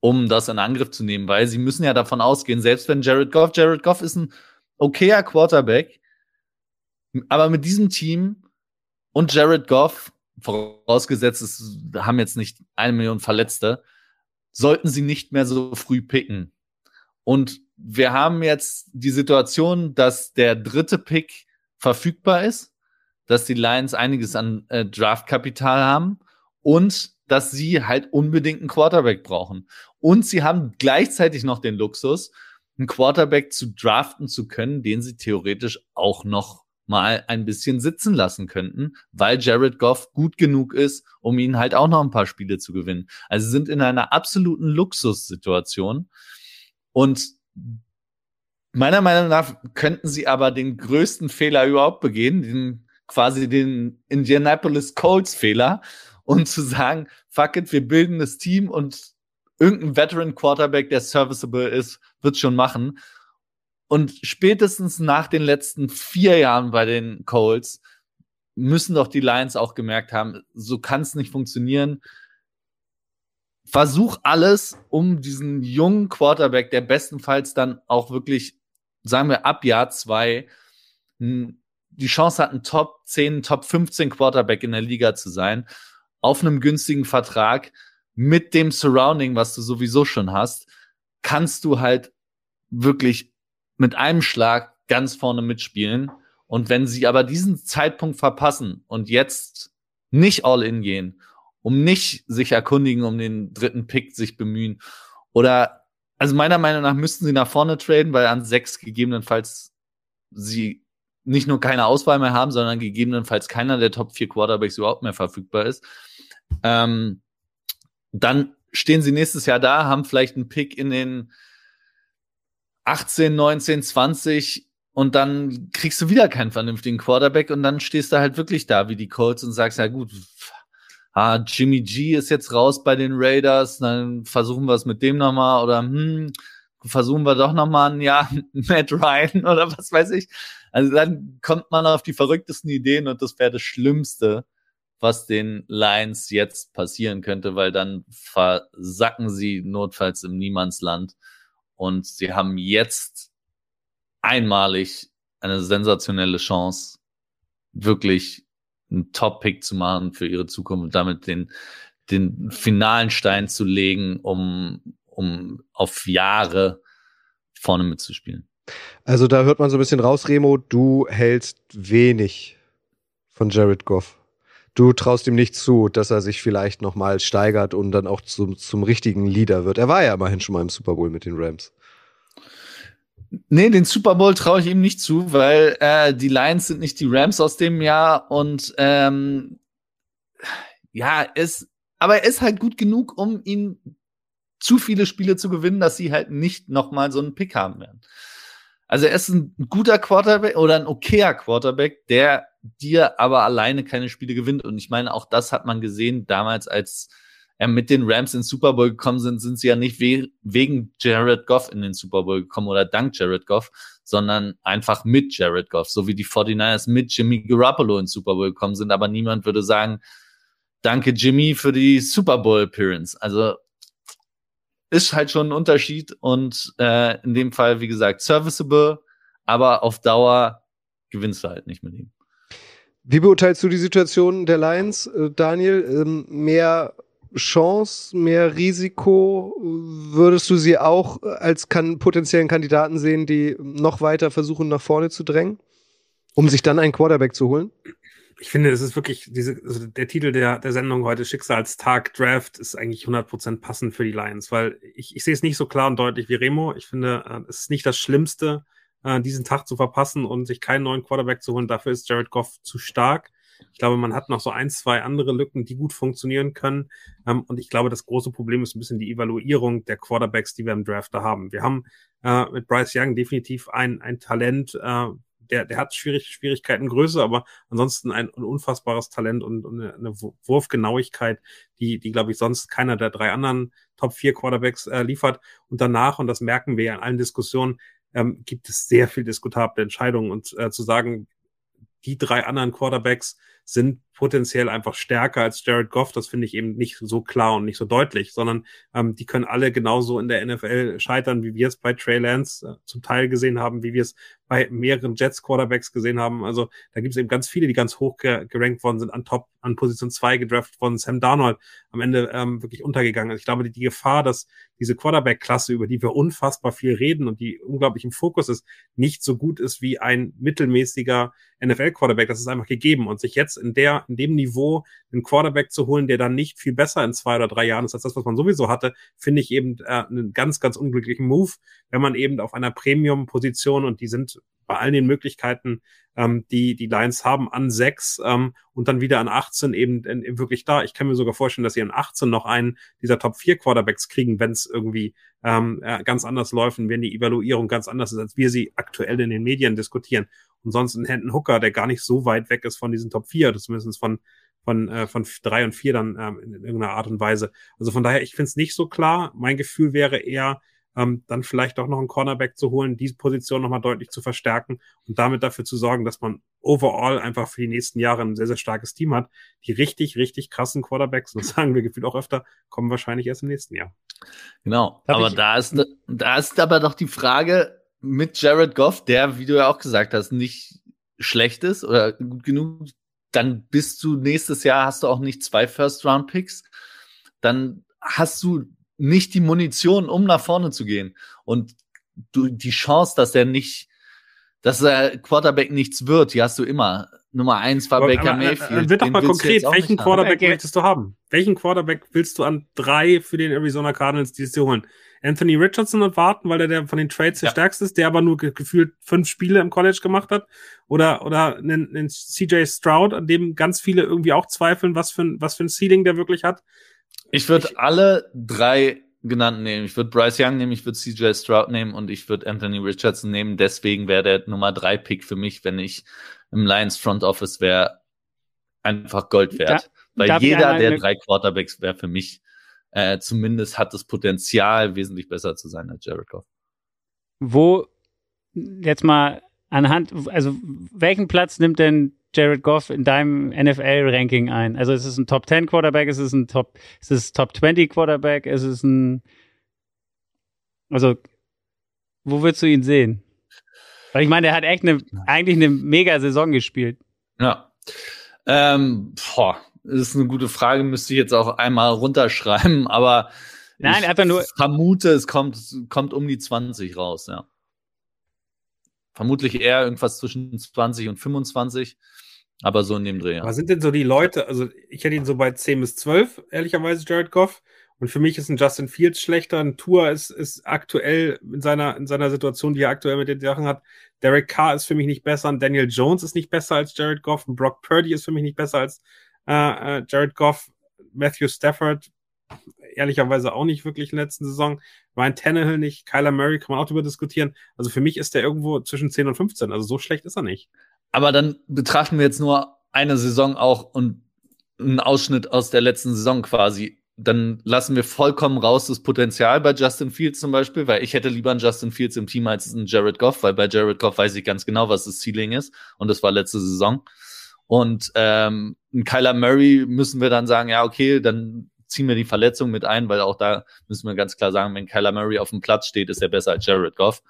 um das in Angriff zu nehmen, weil sie müssen ja davon ausgehen, selbst wenn Jared Goff, Jared Goff ist ein okayer Quarterback, aber mit diesem Team und Jared Goff, vorausgesetzt, es haben jetzt nicht eine Million Verletzte, sollten sie nicht mehr so früh picken. Und wir haben jetzt die Situation, dass der dritte Pick verfügbar ist, dass die Lions einiges an äh, Draftkapital haben und dass sie halt unbedingt einen Quarterback brauchen. Und sie haben gleichzeitig noch den Luxus, einen Quarterback zu draften zu können, den sie theoretisch auch noch mal ein bisschen sitzen lassen könnten, weil Jared Goff gut genug ist, um ihnen halt auch noch ein paar Spiele zu gewinnen. Also sind in einer absoluten Luxussituation. Und meiner Meinung nach könnten sie aber den größten Fehler überhaupt begehen, den, quasi den Indianapolis Colts Fehler und zu sagen, fuck it, wir bilden das Team und irgendein Veteran Quarterback, der serviceable ist, wird schon machen. Und spätestens nach den letzten vier Jahren bei den Colts müssen doch die Lions auch gemerkt haben, so kann es nicht funktionieren. Versuch alles, um diesen jungen Quarterback, der bestenfalls dann auch wirklich sagen wir ab Jahr zwei, die Chance hat, ein Top 10, Top 15 Quarterback in der Liga zu sein, auf einem günstigen Vertrag mit dem Surrounding, was du sowieso schon hast, kannst du halt wirklich mit einem Schlag ganz vorne mitspielen. Und wenn sie aber diesen Zeitpunkt verpassen und jetzt nicht all in gehen, um nicht sich erkundigen, um den dritten Pick sich bemühen oder also meiner Meinung nach müssten sie nach vorne traden, weil an sechs gegebenenfalls sie nicht nur keine Auswahl mehr haben, sondern gegebenenfalls keiner der Top 4 Quarterbacks überhaupt mehr verfügbar ist. Ähm, dann stehen sie nächstes Jahr da, haben vielleicht einen Pick in den 18, 19, 20 und dann kriegst du wieder keinen vernünftigen Quarterback und dann stehst du halt wirklich da wie die Colts und sagst, ja gut, ah, Jimmy G ist jetzt raus bei den Raiders, dann versuchen wir es mit dem nochmal oder hm, versuchen wir doch nochmal ein Jahr Matt Ryan oder was weiß ich. Also dann kommt man auf die verrücktesten Ideen und das wäre das Schlimmste, was den Lions jetzt passieren könnte, weil dann versacken sie notfalls im Niemandsland und sie haben jetzt einmalig eine sensationelle Chance, wirklich einen Top-Pick zu machen für ihre Zukunft und damit den, den finalen Stein zu legen, um, um auf Jahre vorne mitzuspielen. Also da hört man so ein bisschen raus, Remo, du hältst wenig von Jared Goff. Du traust ihm nicht zu, dass er sich vielleicht nochmal steigert und dann auch zum, zum richtigen Leader wird. Er war ja immerhin schon mal im Super Bowl mit den Rams. Nee, den Super Bowl traue ich ihm nicht zu, weil äh, die Lions sind nicht die Rams aus dem Jahr und ähm, ja, ist, aber er ist halt gut genug, um ihn zu viele Spiele zu gewinnen, dass sie halt nicht nochmal so einen Pick haben werden. Also er ist ein guter Quarterback oder ein okayer Quarterback, der dir aber alleine keine Spiele gewinnt. Und ich meine, auch das hat man gesehen damals, als er mit den Rams ins Super Bowl gekommen sind, sind sie ja nicht we wegen Jared Goff in den Super Bowl gekommen oder dank Jared Goff, sondern einfach mit Jared Goff, so wie die 49ers mit Jimmy Garoppolo ins Super Bowl gekommen sind. Aber niemand würde sagen, danke Jimmy für die Super Bowl Appearance. Also ist halt schon ein Unterschied und äh, in dem Fall, wie gesagt, serviceable, aber auf Dauer gewinnst du halt nicht mit ihm. Wie beurteilst du die Situation der Lions, äh, Daniel? Ähm, mehr Chance, mehr Risiko? Würdest du sie auch als kann, potenziellen Kandidaten sehen, die noch weiter versuchen, nach vorne zu drängen, um sich dann einen Quarterback zu holen? ich finde, es ist wirklich diese, also der Titel der, der Sendung heute, Schicksalstag Draft, ist eigentlich 100% passend für die Lions, weil ich, ich sehe es nicht so klar und deutlich wie Remo. Ich finde, äh, es ist nicht das Schlimmste, äh, diesen Tag zu verpassen und sich keinen neuen Quarterback zu holen. Dafür ist Jared Goff zu stark. Ich glaube, man hat noch so ein, zwei andere Lücken, die gut funktionieren können. Ähm, und ich glaube, das große Problem ist ein bisschen die Evaluierung der Quarterbacks, die wir im Draft da haben. Wir haben äh, mit Bryce Young definitiv ein, ein Talent, äh, der, der hat schwierig, Schwierigkeiten Größe, aber ansonsten ein, ein unfassbares Talent und, und eine, Wurfgenauigkeit, die, die glaube ich sonst keiner der drei anderen Top 4 Quarterbacks äh, liefert. Und danach, und das merken wir ja in allen Diskussionen, ähm, gibt es sehr viel diskutable Entscheidungen und äh, zu sagen, die drei anderen Quarterbacks sind potenziell einfach stärker als Jared Goff. Das finde ich eben nicht so klar und nicht so deutlich, sondern ähm, die können alle genauso in der NFL scheitern, wie wir es bei Trey Lance äh, zum Teil gesehen haben, wie wir es bei mehreren Jets Quarterbacks gesehen haben. Also da gibt es eben ganz viele, die ganz hoch gerankt worden sind, an Top, an Position 2 gedraftet worden. Sam Darnold am Ende ähm, wirklich untergegangen. Also ich glaube, die, die Gefahr, dass diese Quarterback-Klasse, über die wir unfassbar viel reden und die unglaublich im Fokus ist, nicht so gut ist wie ein mittelmäßiger NFL-Quarterback. Das ist einfach gegeben. Und sich jetzt in der, in dem Niveau einen Quarterback zu holen, der dann nicht viel besser in zwei oder drei Jahren ist als das, was man sowieso hatte, finde ich eben äh, einen ganz, ganz unglücklichen Move, wenn man eben auf einer Premium-Position und die sind bei allen den Möglichkeiten, ähm, die die Lions haben, an sechs ähm, und dann wieder an 18 eben, eben wirklich da. Ich kann mir sogar vorstellen, dass sie an 18 noch einen dieser Top 4 Quarterbacks kriegen, wenn es irgendwie ähm, äh, ganz anders läuft und wenn die Evaluierung ganz anders ist, als wir sie aktuell in den Medien diskutieren. Und sonst ein Hendon Hooker, der gar nicht so weit weg ist von diesen Top 4, zumindest von von, äh, von drei und vier dann ähm, in, in irgendeiner Art und Weise. Also von daher, ich finde es nicht so klar. Mein Gefühl wäre eher, ähm, dann vielleicht auch noch einen Cornerback zu holen, diese Position nochmal deutlich zu verstärken und damit dafür zu sorgen, dass man overall einfach für die nächsten Jahre ein sehr, sehr starkes Team hat. Die richtig, richtig krassen Quarterbacks, das sagen wir gefühlt auch öfter, kommen wahrscheinlich erst im nächsten Jahr. Genau. Darf aber da ist, da ist aber doch die Frage, mit Jared Goff, der, wie du ja auch gesagt hast, nicht schlecht ist oder gut genug, dann bist du nächstes Jahr hast du auch nicht zwei First-Round-Picks. Dann hast du nicht die Munition, um nach vorne zu gehen. Und du, die Chance, dass er nicht, dass der Quarterback nichts wird, die hast du immer. Nummer eins war Aber- Baker aber, äh, Mayfield. Wird doch mal konkret, welchen haben. Quarterback Okay. möchtest du haben? Welchen Quarterback willst du an drei für den Arizona Cardinals dieses Jahr holen? Anthony Richardson und warten, weil er der von den Trades der Ja. stärkste ist, der aber nur ge gefühlt fünf Spiele im College gemacht hat? Oder, oder einen, einen CJ Stroud, an dem ganz viele irgendwie auch zweifeln, was für ein, was für ein Ceiling der wirklich hat? Ich würde alle drei genannten nehmen. Ich würde Bryce Young nehmen, ich würde CJ Stroud nehmen und ich würde Anthony Richardson nehmen. Deswegen wäre der Nummer drei Pick für mich, wenn ich im Lions Front Office wäre, einfach Gold wert. Weil darf ich jeder der drei Quarterbacks wäre für mich äh, zumindest hat das Potenzial, wesentlich besser zu sein als Jared Goff. Wo jetzt mal anhand, also welchen Platz nimmt denn Jared Goff in deinem NFL-Ranking ein? Also ist es ein Top 10 Quarterback, ist es ein Top, ist es Top 20 Quarterback, ist es ein, also wo würdest du ihn sehen? Weil ich meine, der hat echt eine, eigentlich eine mega Saison gespielt. Ja. Ähm, boah, das ist eine gute Frage, müsste ich jetzt auch einmal runterschreiben, aber Nein, ich einfach nur- vermute, es kommt, kommt um die 20 raus, ja. Vermutlich eher irgendwas zwischen 20 und 25, aber so in dem Dreh, ja. Was sind denn so die Leute? Also, ich hätte ihn so bei 10 bis 12, ehrlicherweise, Jared Goff. Und für mich ist ein Justin Fields schlechter. Ein Tour ist, ist aktuell in seiner, in seiner Situation, die er aktuell mit den Sachen hat. Derek Carr ist für mich nicht besser. Ein Daniel Jones ist nicht besser als Jared Goff. Ein Brock Purdy ist für mich nicht besser als äh, äh, Jared Goff. Matthew Stafford ehrlicherweise auch nicht wirklich in der letzten Saison. Ryan Tannehill nicht. Kyler Murray kann man auch darüber diskutieren. Also für mich ist der irgendwo zwischen 10 und 15. Also so schlecht ist er nicht. Aber dann betrachten wir jetzt nur eine Saison auch und einen Ausschnitt aus der letzten Saison quasi. Dann lassen wir vollkommen raus das Potenzial bei Justin Fields zum Beispiel, weil ich hätte lieber einen Justin Fields im Team als einen Jared Goff, weil bei Jared Goff weiß ich ganz genau, was das Ceiling ist. Und das war letzte Saison. Und ähm, ein Kyler Murray müssen wir dann sagen, ja, okay, dann ziehen wir die Verletzung mit ein, weil auch da müssen wir ganz klar sagen, wenn Kyler Murray auf dem Platz steht, ist er besser als Jared Goff.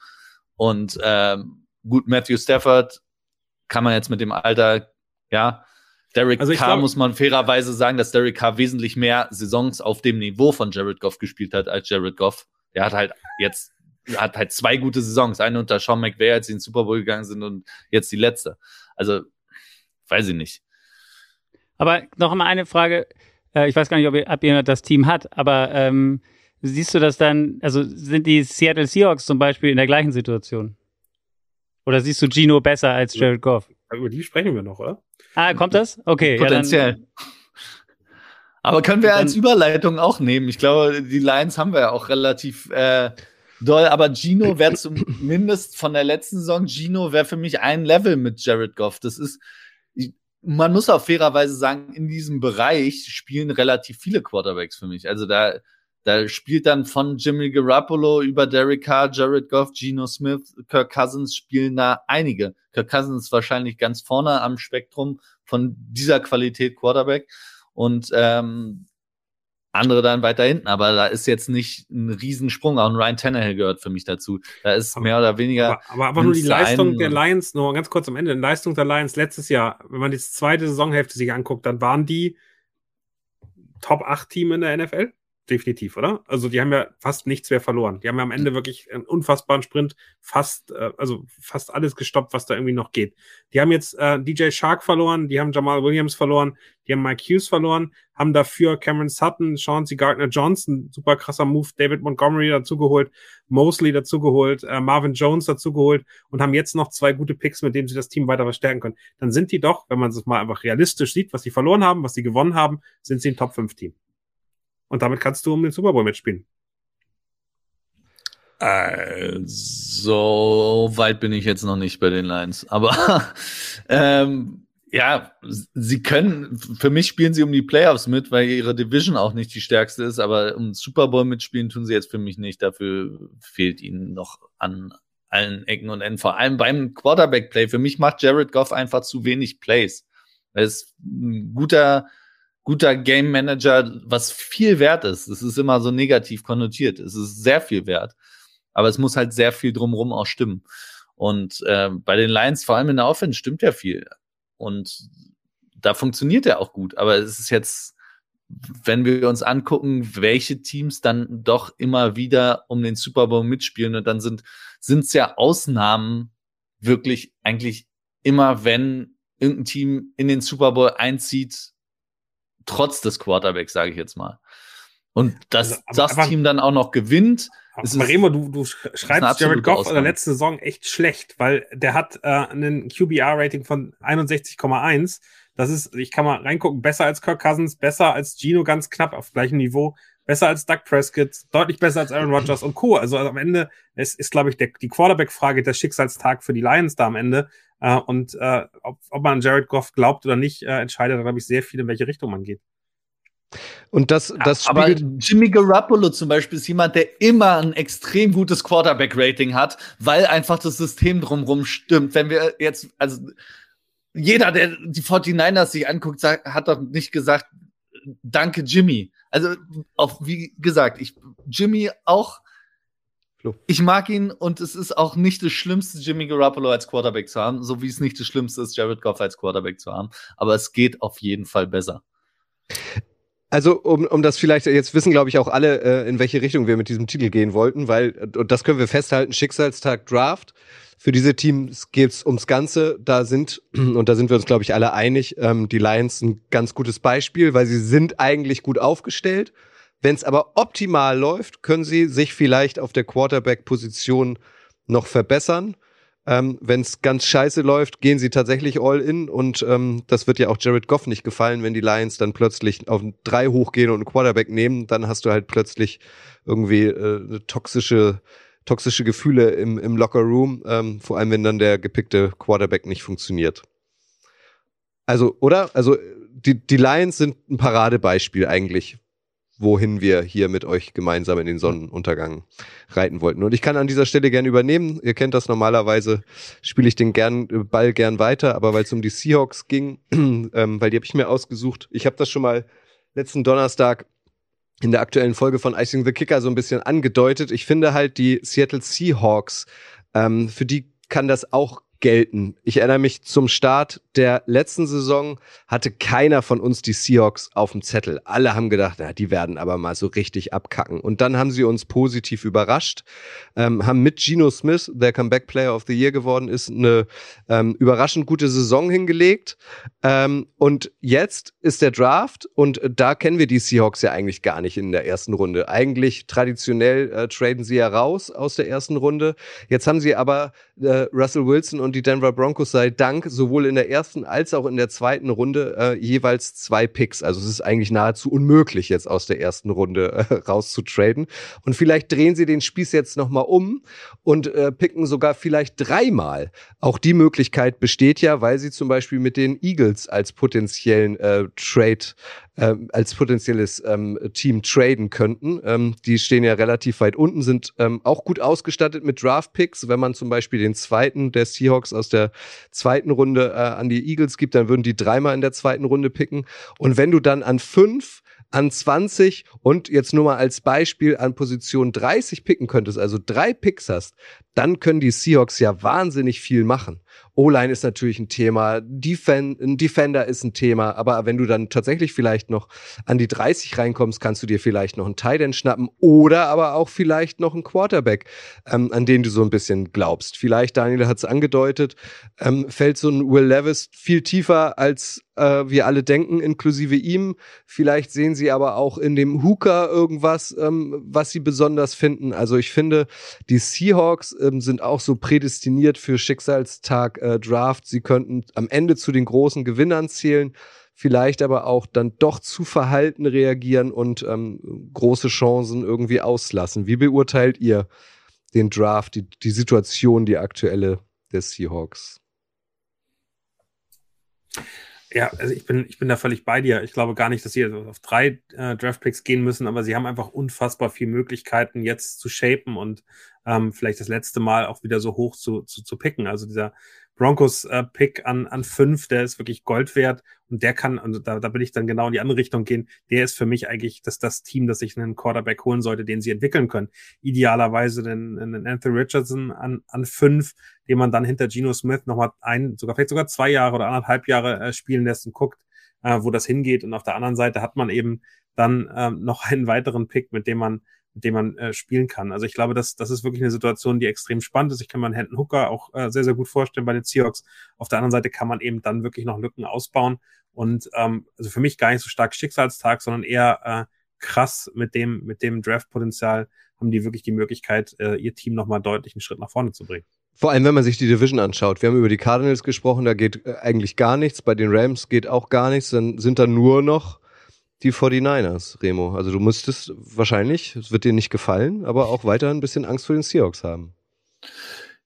Und ähm, gut, Matthew Stafford kann man jetzt mit dem Alter, ja, Derek Also Carr glaub- muss man fairerweise sagen, dass Derek Carr wesentlich mehr Saisons auf dem Niveau von Jared Goff gespielt hat als Jared Goff. Der hat halt jetzt hat halt zwei gute Saisons, eine unter Sean McVay, als sie in den Super Bowl gegangen sind und jetzt die letzte. Also weiß ich nicht. Aber noch mal eine Frage. Äh, ich weiß gar nicht, ob, ihr, ob jemand das Team hat, aber ähm, siehst du das dann, also sind die Seattle Seahawks zum Beispiel in der gleichen Situation? Oder siehst du Gino besser als Jared Goff? Über die sprechen wir noch, oder? Ah, kommt das? Okay. Potenziell. Ja, dann, Aber können wir Dann- als Überleitung auch nehmen. Ich glaube, die Lions haben wir ja auch relativ äh, doll. Aber Gino wäre zumindest von der letzten Saison, Gino wäre für mich ein Level mit Jared Goff. Das ist, man muss auch fairerweise sagen, in diesem Bereich spielen relativ viele Quarterbacks für mich. Also da, da spielt dann von Jimmy Garoppolo über Derek Carr, Jared Goff, Geno Smith, Kirk Cousins spielen da einige. Kirk Cousins ist wahrscheinlich ganz vorne am Spektrum von dieser Qualität Quarterback und ähm, andere dann weiter hinten. Aber da ist jetzt nicht ein Riesensprung. Auch ein Ryan Tannehill gehört für mich dazu. Da ist mehr oder weniger. Aber, aber nur die Leistung der Lions, nur ganz kurz am Ende, die Leistung der Lions letztes Jahr, wenn man die zweite Saisonhälfte sich anguckt, dann waren die Top 8 Team in der NFL. Definitiv, oder? Also die haben ja fast nichts mehr verloren. Die haben ja am Ende wirklich einen unfassbaren Sprint, fast, äh, also fast alles gestoppt, was da irgendwie noch geht. Die haben jetzt äh, DJ Shark verloren, die haben Jamal Williams verloren, die haben Mike Hughes verloren, haben dafür Cameron Sutton, Chauncey Gardner Johnson, super krasser Move, David Montgomery dazugeholt, Mosley dazugeholt, äh, Marvin Jones dazugeholt und haben jetzt noch zwei gute Picks, mit denen sie das Team weiter verstärken können. Dann sind die doch, wenn man es mal einfach realistisch sieht, was sie verloren haben, was sie gewonnen haben, sind sie ein Top 5 Team. Und damit kannst du um den Super Bowl mitspielen. So weit bin ich jetzt noch nicht bei den Lions. Aber ähm, ja, sie können, für mich spielen sie um die Playoffs mit, weil ihre Division auch nicht die stärkste ist, aber um Super Bowl mitspielen tun sie jetzt für mich nicht. Dafür fehlt ihnen noch an allen Ecken und Enden. Vor allem beim Quarterback-Play. Für mich macht Jared Goff einfach zu wenig Plays. Er ist ein guter, guter Game Manager, was viel wert ist. Es ist immer so negativ konnotiert. Es ist sehr viel wert. Aber es muss halt sehr viel drumherum auch stimmen. Und äh, bei den Lions, vor allem in der Offense, stimmt ja viel. Und da funktioniert er auch gut. Aber es ist jetzt, wenn wir uns angucken, welche Teams dann doch immer wieder um den Super Bowl mitspielen, und dann sind es ja Ausnahmen wirklich eigentlich immer, wenn irgendein Team in den Super Bowl einzieht, trotz des Quarterbacks, sage ich jetzt mal. Und dass also, aber, das aber, Team dann auch noch gewinnt. Aber Remo, du, du schreibst Jared Goff in der letzten Saison echt schlecht, weil der hat äh, einen QBR-Rating von 61,1. Das ist, ich kann mal reingucken, besser als Kirk Cousins, besser als Gino ganz knapp auf gleichem Niveau, besser als Doug Prescott, deutlich besser als Aaron Rodgers und Co. Also am Ende es ist, glaube ich, der, die Quarterback-Frage der Schicksalstag für die Lions da am Ende. Äh, und äh, ob, ob man Jared Goff glaubt oder nicht, äh, entscheidet, glaube ich, sehr viel, in welche Richtung man geht. Und das, das Aber Jimmy Garoppolo zum Beispiel ist jemand, der immer ein extrem gutes Quarterback-Rating hat, weil einfach das System drumherum stimmt. Wenn wir jetzt, also jeder, der die 49ers sich anguckt, sagt, hat doch nicht gesagt, danke Jimmy. Also, auch wie gesagt, ich, Jimmy auch, ich mag ihn und es ist auch nicht das Schlimmste, Jimmy Garoppolo als Quarterback zu haben, so wie es nicht das Schlimmste ist, Jared Goff als Quarterback zu haben. Aber es geht auf jeden Fall besser. Also, um, um das vielleicht, jetzt wissen, glaube ich, auch alle, äh, in welche Richtung wir mit diesem Titel gehen wollten, weil, und das können wir festhalten, Schicksalstag Draft. Für diese Teams geht's ums Ganze. Da sind, und da sind wir uns, glaube ich, alle einig, ähm, die Lions ein ganz gutes Beispiel, weil sie sind eigentlich gut aufgestellt. Wenn es aber optimal läuft, können sie sich vielleicht auf der Quarterback-Position noch verbessern. Ähm, Wenn es ganz scheiße läuft, gehen sie tatsächlich all in und ähm, das wird ja auch Jared Goff nicht gefallen, wenn die Lions dann plötzlich auf drei hochgehen und einen Quarterback nehmen, dann hast du halt plötzlich irgendwie äh, toxische toxische Gefühle im, im Locker Room, ähm, vor allem wenn dann der gepickte Quarterback nicht funktioniert. Also, oder? Also die, die Lions sind ein Paradebeispiel eigentlich, wohin wir hier mit euch gemeinsam in den Sonnenuntergang reiten wollten. Und ich kann an dieser Stelle gern übernehmen. Ihr kennt das normalerweise, spiele ich den gern, Ball gern weiter, aber weil es um die Seahawks ging, ähm, weil die habe ich mir ausgesucht. Ich habe das schon mal letzten Donnerstag in der aktuellen Folge von Icing the Kicker so ein bisschen angedeutet. Ich finde halt die Seattle Seahawks, ähm, für die kann das auch gelten. Ich erinnere mich zum Start der letzten Saison hatte keiner von uns die Seahawks auf dem Zettel. Alle haben gedacht, ja, die werden aber mal so richtig abkacken. Und dann haben sie uns positiv überrascht, ähm, haben mit Geno Smith, der Comeback Player of the Year geworden ist, eine ähm, überraschend gute Saison hingelegt. Ähm, und jetzt ist der Draft und da kennen wir die Seahawks ja eigentlich gar nicht in der ersten Runde. Eigentlich traditionell äh, traden sie ja raus aus der ersten Runde. Jetzt haben sie aber äh, Russell Wilson und die Denver Broncos sei Dank sowohl in der ersten als auch in der zweiten Runde äh, jeweils zwei Picks. Also es ist eigentlich nahezu unmöglich, jetzt aus der ersten Runde äh, rauszutraden. Und vielleicht drehen sie den Spieß jetzt nochmal um und äh, picken sogar vielleicht dreimal. Auch die Möglichkeit besteht ja, weil sie zum Beispiel mit den Eagles als potenziellen äh, Trade ähm, als potenzielles ähm, Team traden könnten. Ähm, die stehen ja relativ weit unten, sind ähm, auch gut ausgestattet mit Draft-Picks. Wenn man zum Beispiel den zweiten der Seahawks aus der zweiten Runde äh, an die Eagles gibt, dann würden die dreimal in der zweiten Runde picken. Und wenn du dann an fünf an 20 und jetzt nur mal als Beispiel an Position 30 picken könntest, also drei Picks hast, dann können die Seahawks ja wahnsinnig viel machen. O-Line ist natürlich ein Thema, Defen ein Defender ist ein Thema, aber wenn du dann tatsächlich vielleicht noch an die 30 reinkommst, kannst du dir vielleicht noch einen Tight End schnappen oder aber auch vielleicht noch einen Quarterback, ähm, an den du so ein bisschen glaubst. Vielleicht, Daniel hat es angedeutet, ähm, fällt so ein Will Levis viel tiefer als äh, wir alle denken, inklusive ihm. Vielleicht sehen sie aber auch in dem Hooker irgendwas, ähm, was sie besonders finden. Also ich finde, die Seahawks ähm, sind auch so prädestiniert für Schicksalstag äh, Draft. Sie könnten am Ende zu den großen Gewinnern zählen, vielleicht aber auch dann doch zu verhalten reagieren und ähm, große Chancen irgendwie auslassen. Wie beurteilt ihr den Draft, die, die Situation, die aktuelle des Seahawks? Ja, also ich bin, ich bin da völlig bei dir. Ich glaube gar nicht, dass sie auf drei äh, Draftpicks gehen müssen, aber sie haben einfach unfassbar viele Möglichkeiten, jetzt zu shapen und ähm, vielleicht das letzte Mal auch wieder so hoch zu, zu, zu picken. Also dieser Broncos-Pick äh, an, an fünf, der ist wirklich Gold wert und der kann, also da, da will ich dann genau in die andere Richtung gehen, der ist für mich eigentlich das, das Team, das sich einen Quarterback holen sollte, den sie entwickeln können. Idealerweise den, den Anthony Richardson an, an fünf, den man dann hinter Geno Smith nochmal ein, sogar vielleicht sogar zwei Jahre oder anderthalb Jahre äh, spielen lässt und guckt, äh, wo das hingeht. Und auf der anderen Seite hat man eben dann ähm, noch einen weiteren Pick, mit dem man dem man äh, spielen kann. Also ich glaube, das, das ist wirklich eine Situation, die extrem spannend ist. Ich kann mir einen Hendon Hooker auch äh, sehr, sehr gut vorstellen bei den Seahawks. Auf der anderen Seite kann man eben dann wirklich noch Lücken ausbauen. Und ähm, also für mich gar nicht so stark Schicksalstag, sondern eher äh, krass mit dem, mit dem Draft-Potenzial haben die wirklich die Möglichkeit, äh, ihr Team nochmal deutlich einen Schritt nach vorne zu bringen. Vor allem, wenn man sich die Division anschaut. Wir haben über die Cardinals gesprochen, da geht äh, eigentlich gar nichts. Bei den Rams geht auch gar nichts. Dann sind da nur noch die 49ers, Remo. Also du müsstest wahrscheinlich, es wird dir nicht gefallen, aber auch weiter ein bisschen Angst vor den Seahawks haben.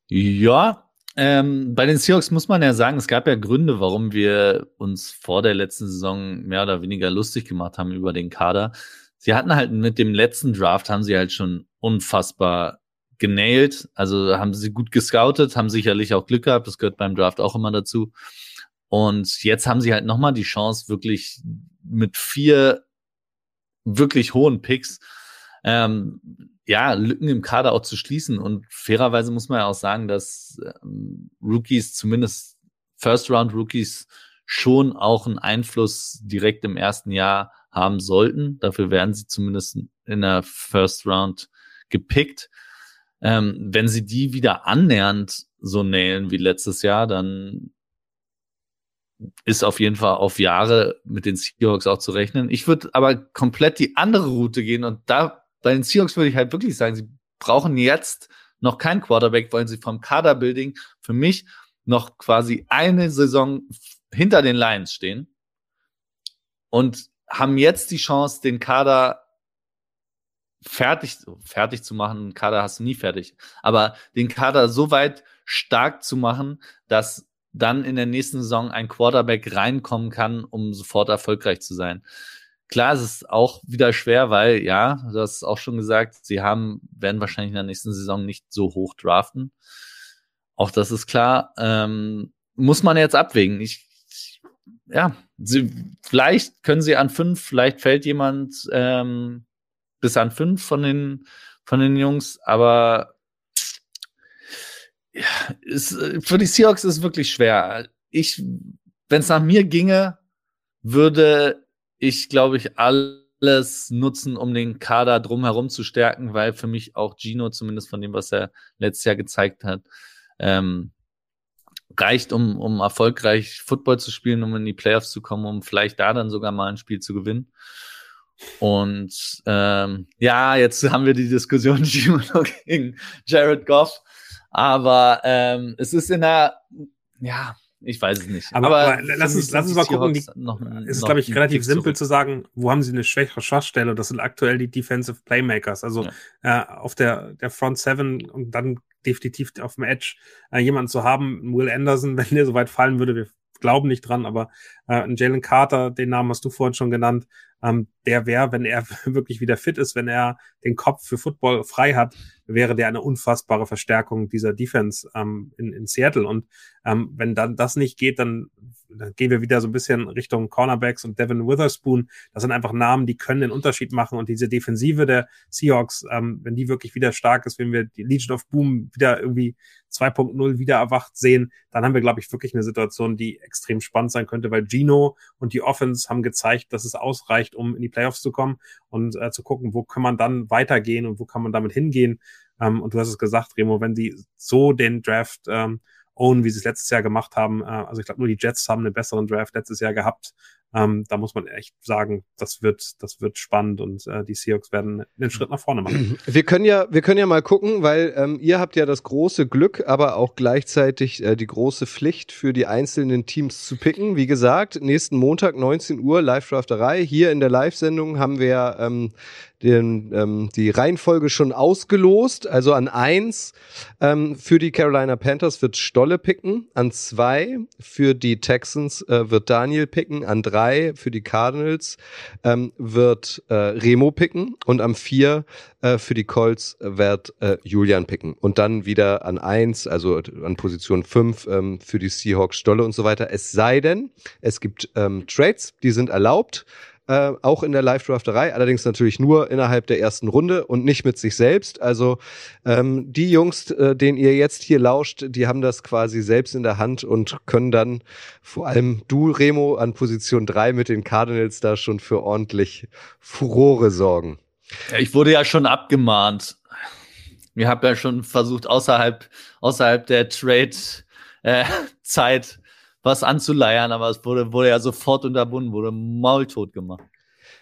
Ja, ähm, bei den Seahawks muss man ja sagen, es gab ja Gründe, warum wir uns vor der letzten Saison mehr oder weniger lustig gemacht haben über den Kader. Sie hatten halt mit dem letzten Draft haben sie halt schon unfassbar genailt. Also haben sie gut gescoutet, haben sicherlich auch Glück gehabt. Das gehört beim Draft auch immer dazu. Und jetzt haben sie halt nochmal die Chance, wirklich mit vier wirklich hohen Picks ähm, ja, Lücken im Kader auch zu schließen. Und fairerweise muss man ja auch sagen, dass ähm, Rookies, zumindest First-Round-Rookies, schon auch einen Einfluss direkt im ersten Jahr haben sollten. Dafür werden sie zumindest in der First Round gepickt. Ähm, wenn sie die wieder annähernd so nailen wie letztes Jahr, dann ist auf jeden Fall auf Jahre mit den Seahawks auch zu rechnen. Ich würde aber komplett die andere Route gehen und da bei den Seahawks würde ich halt wirklich sagen, sie brauchen jetzt noch keinen Quarterback, wollen sie vom Kaderbuilding für mich noch quasi eine Saison hinter den Lions stehen und haben jetzt die Chance, den Kader fertig, fertig zu machen. Kader hast du nie fertig, aber den Kader so weit stark zu machen, dass dann in der nächsten Saison ein Quarterback reinkommen kann, um sofort erfolgreich zu sein. Klar, es ist auch wieder schwer, weil, ja, du hast auch schon gesagt, sie haben, werden wahrscheinlich in der nächsten Saison nicht so hoch draften. Auch das ist klar. Ähm, muss man jetzt abwägen. Ich, ja, sie, vielleicht können sie an fünf, vielleicht fällt jemand ähm, bis an fünf von den, von den Jungs, aber ja, ist, für die Seahawks ist es wirklich schwer. Ich, wenn es nach mir ginge, würde ich, glaube ich, alles nutzen, um den Kader drumherum zu stärken, weil für mich auch Gino, zumindest von dem, was er letztes Jahr gezeigt hat, ähm, reicht, um, um erfolgreich Football zu spielen, um in die Playoffs zu kommen, um vielleicht da dann sogar mal ein Spiel zu gewinnen. Und ähm, ja, jetzt haben wir die Diskussion Gino gegen Jared Goff. Aber ähm, es ist in der, ja, ich weiß es nicht. Aber, aber, aber lass, uns, lass uns mal gucken. Die, noch, es ist, glaube ich, relativ simpel zurück. zu sagen, wo haben sie eine schwächere Schwachstelle? Das sind aktuell die Defensive Playmakers. Also ja. äh, auf der, der Front Seven und dann definitiv auf dem Edge äh, jemanden zu haben, Will Anderson, wenn der so weit fallen würde, wir glauben nicht dran, aber äh, Jalen Carter, den Namen hast du vorhin schon genannt, ähm, der wäre, wenn er wirklich wieder fit ist, wenn er den Kopf für Football frei hat, wäre der eine unfassbare Verstärkung dieser Defense ähm, in, in Seattle. Und ähm, wenn dann das nicht geht, dann, dann gehen wir wieder so ein bisschen Richtung Cornerbacks und Devin Witherspoon. Das sind einfach Namen, die können den Unterschied machen. Und diese Defensive der Seahawks, ähm, wenn die wirklich wieder stark ist, wenn wir die Legion of Boom wieder irgendwie 2.0 wieder erwacht sehen, dann haben wir, glaube ich, wirklich eine Situation, die extrem spannend sein könnte, weil Gino und die Offense haben gezeigt, dass es ausreicht, um in die Playoffs zu kommen und äh, zu gucken, wo kann man dann weitergehen und wo kann man damit hingehen. Ähm, und du hast es gesagt, Remo, wenn die so den Draft ähm, own, wie sie es letztes Jahr gemacht haben, äh, also ich glaube, nur die Jets haben einen besseren Draft letztes Jahr gehabt. Ähm, da muss man echt sagen, das wird, das wird spannend und äh, die Seahawks werden den Schritt nach vorne machen. Wir können ja, wir können ja mal gucken, weil ähm, ihr habt ja das große Glück, aber auch gleichzeitig äh, die große Pflicht für die einzelnen Teams zu picken. Wie gesagt, nächsten Montag 19 Uhr Live-Drafterei. Hier in der Live-Sendung haben wir ähm, den, ähm, die Reihenfolge schon ausgelost. Also an eins ähm, für die Carolina Panthers wird Stolle picken, an zwei für die Texans äh, wird Daniel picken, an drei drei für die Cardinals ähm, wird äh, Remo picken und am vier äh, für die Colts wird äh, Julian picken. Und dann wieder an eins, also an Position fünf ähm, für die Seahawks Stolle und so weiter. Es sei denn, es gibt ähm, Trades, die sind erlaubt äh, auch in der Live-Drafterei, allerdings natürlich nur innerhalb der ersten Runde und nicht mit sich selbst. Also ähm, die Jungs, äh, denen ihr jetzt hier lauscht, die haben das quasi selbst in der Hand und können dann vor allem du, Remo, an Position drei mit den Cardinals da schon für ordentlich Furore sorgen. Ja, ich wurde ja schon abgemahnt. Wir haben ja schon versucht, außerhalb, außerhalb der Trade-Zeit äh, was anzuleiern, aber es wurde, wurde ja sofort unterbunden, wurde maultot gemacht.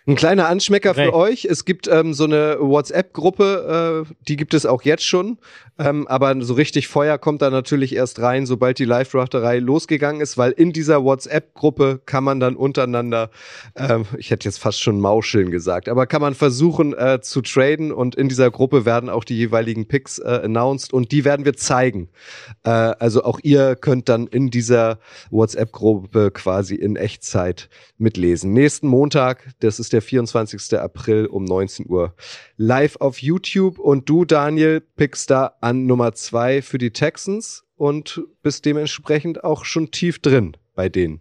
Ein kleiner Anschmecker Recht. für euch. Es gibt ähm, so eine WhatsApp-Gruppe, äh, die gibt es auch jetzt schon. Ähm, aber so richtig Feuer kommt da natürlich erst rein, sobald die Live-Drafterei losgegangen ist, weil in dieser WhatsApp-Gruppe kann man dann untereinander, ähm, ich hätte jetzt fast schon Mauscheln gesagt, aber kann man versuchen äh, zu traden und in dieser Gruppe werden auch die jeweiligen Picks äh, announced und die werden wir zeigen. Äh, also auch ihr könnt dann in dieser WhatsApp-Gruppe quasi in Echtzeit mitlesen. Nächsten Montag, das ist der 24. April um 19 Uhr, live auf YouTube und du, Daniel, pickst da an Nummer zwei für die Texans und bist dementsprechend auch schon tief drin bei denen.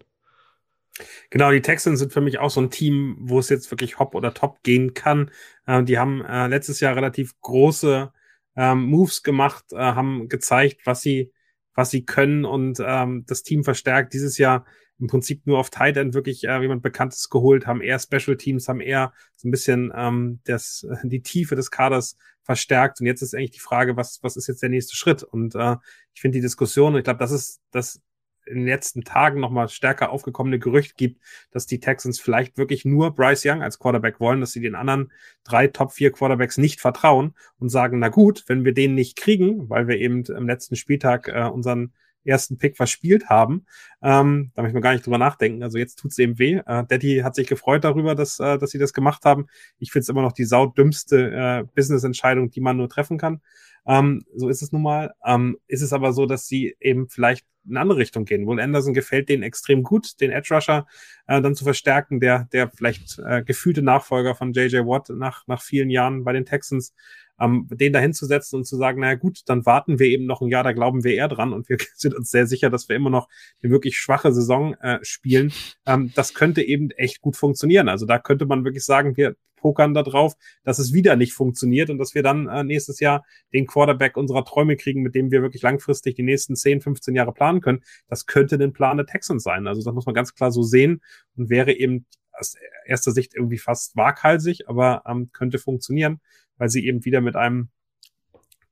Genau, die Texans sind für mich auch so ein Team, wo es jetzt wirklich hopp oder top gehen kann. Äh, die haben äh, letztes Jahr relativ große ähm, Moves gemacht, äh, haben gezeigt, was sie, was sie können und ähm, das Team verstärkt. Dieses Jahr im Prinzip nur auf Tight End wirklich äh, jemand Bekanntes geholt, haben eher Special Teams, haben eher so ein bisschen ähm, das, die Tiefe des Kaders verstärkt. Und jetzt ist eigentlich die Frage, was, was ist jetzt der nächste Schritt? Und äh, ich finde die Diskussion, ich glaube, das ist das in den letzten Tagen nochmal stärker aufgekommene Gerücht gibt, dass die Texans vielleicht wirklich nur Bryce Young als Quarterback wollen, dass sie den anderen drei Top 4 Quarterbacks nicht vertrauen und sagen, na gut, wenn wir den nicht kriegen, weil wir eben am letzten Spieltag äh, unseren ersten Pick verspielt haben. Ähm, da möchte man gar nicht drüber nachdenken. Also jetzt tut's eben weh. Äh, Daddy hat sich gefreut darüber, dass, äh, dass sie das gemacht haben. Ich finde es immer noch die saudümmste äh, Business-Entscheidung, die man nur treffen kann. Ähm, so ist es nun mal. Ähm, ist es aber so, dass sie eben vielleicht in eine andere Richtung gehen. Wohl Anderson gefällt denen extrem gut, den Edge Rusher äh, dann zu verstärken, der, der vielleicht äh, gefühlte Nachfolger von JJ Watt nach, nach vielen Jahren bei den Texans ähm, den da hinzusetzen und zu sagen, naja gut, dann warten wir eben noch ein Jahr, da glauben wir eher dran und wir sind uns sehr sicher, dass wir immer noch eine wirklich schwache Saison äh, spielen. Ähm, das könnte eben echt gut funktionieren. Also da könnte man wirklich sagen, wir pokern da drauf, dass es wieder nicht funktioniert und dass wir dann äh, nächstes Jahr den Quarterback unserer Träume kriegen, mit dem wir wirklich langfristig die nächsten 10, 15 Jahre planen können. Das könnte den Plan der Texans sein. Also das muss man ganz klar so sehen und wäre eben aus erster Sicht irgendwie fast waghalsig, aber ähm, könnte funktionieren weil sie eben wieder mit einem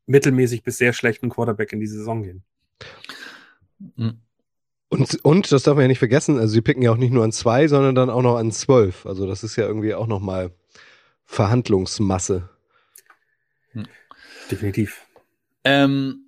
mittelmäßig bis sehr schlechten Quarterback in die Saison gehen. Hm. Und, und das darf man ja nicht vergessen, also sie picken ja auch nicht nur an zwei, sondern dann auch noch an zwölf. Also das ist ja irgendwie auch nochmal Verhandlungsmasse. Hm. Definitiv. Ähm,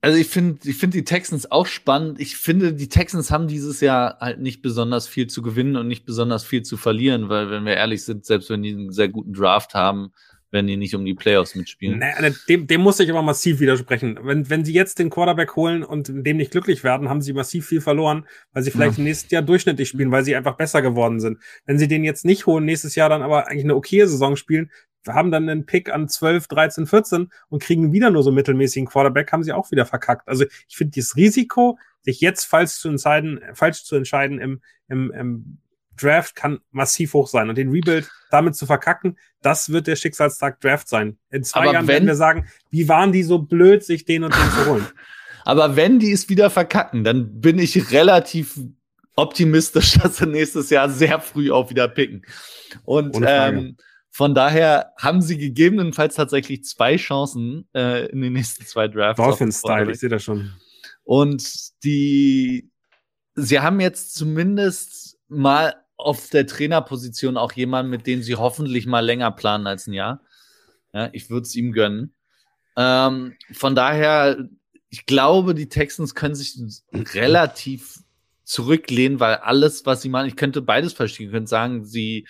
also ich finde ich finde die Texans auch spannend. Ich finde, die Texans haben dieses Jahr halt nicht besonders viel zu gewinnen und nicht besonders viel zu verlieren, weil, wenn wir ehrlich sind, selbst wenn die einen sehr guten Draft haben, wenn die nicht um die Playoffs mitspielen. Naja, dem, dem muss ich aber massiv widersprechen. Wenn, wenn sie jetzt den Quarterback holen und dem nicht glücklich werden, haben sie massiv viel verloren, weil sie vielleicht ja. nächstes Jahr durchschnittlich spielen, weil sie einfach besser geworden sind. Wenn sie den jetzt nicht holen, nächstes Jahr dann aber eigentlich eine okaye Saison spielen, haben dann einen Pick an 12, 13, 14 und kriegen wieder nur so mittelmäßigen Quarterback, haben sie auch wieder verkackt. Also ich finde dieses Risiko, sich jetzt falsch zu entscheiden, falsch zu entscheiden im, im, im Draft kann massiv hoch sein. Und den Rebuild damit zu verkacken, das wird der Schicksalstag Draft sein. In zwei Aber Jahren wenn, werden wir sagen, wie waren die so blöd, sich den und den zu holen. Aber wenn die es wieder verkacken, dann bin ich relativ optimistisch, dass sie nächstes Jahr sehr früh auch wieder picken. Und ähm, von daher haben sie gegebenenfalls tatsächlich zwei Chancen äh, in den nächsten zwei Drafts. Dolphin-Style, ich sehe das schon. Und die, sie haben jetzt zumindest mal auf der Trainerposition auch jemand, mit dem sie hoffentlich mal länger planen als ein Jahr. Ja, ich würde es ihm gönnen. Ähm, von daher, ich glaube, die Texans können sich relativ zurücklehnen, weil alles, was sie machen, ich könnte beides verstehen. Ich könnte sagen, sie,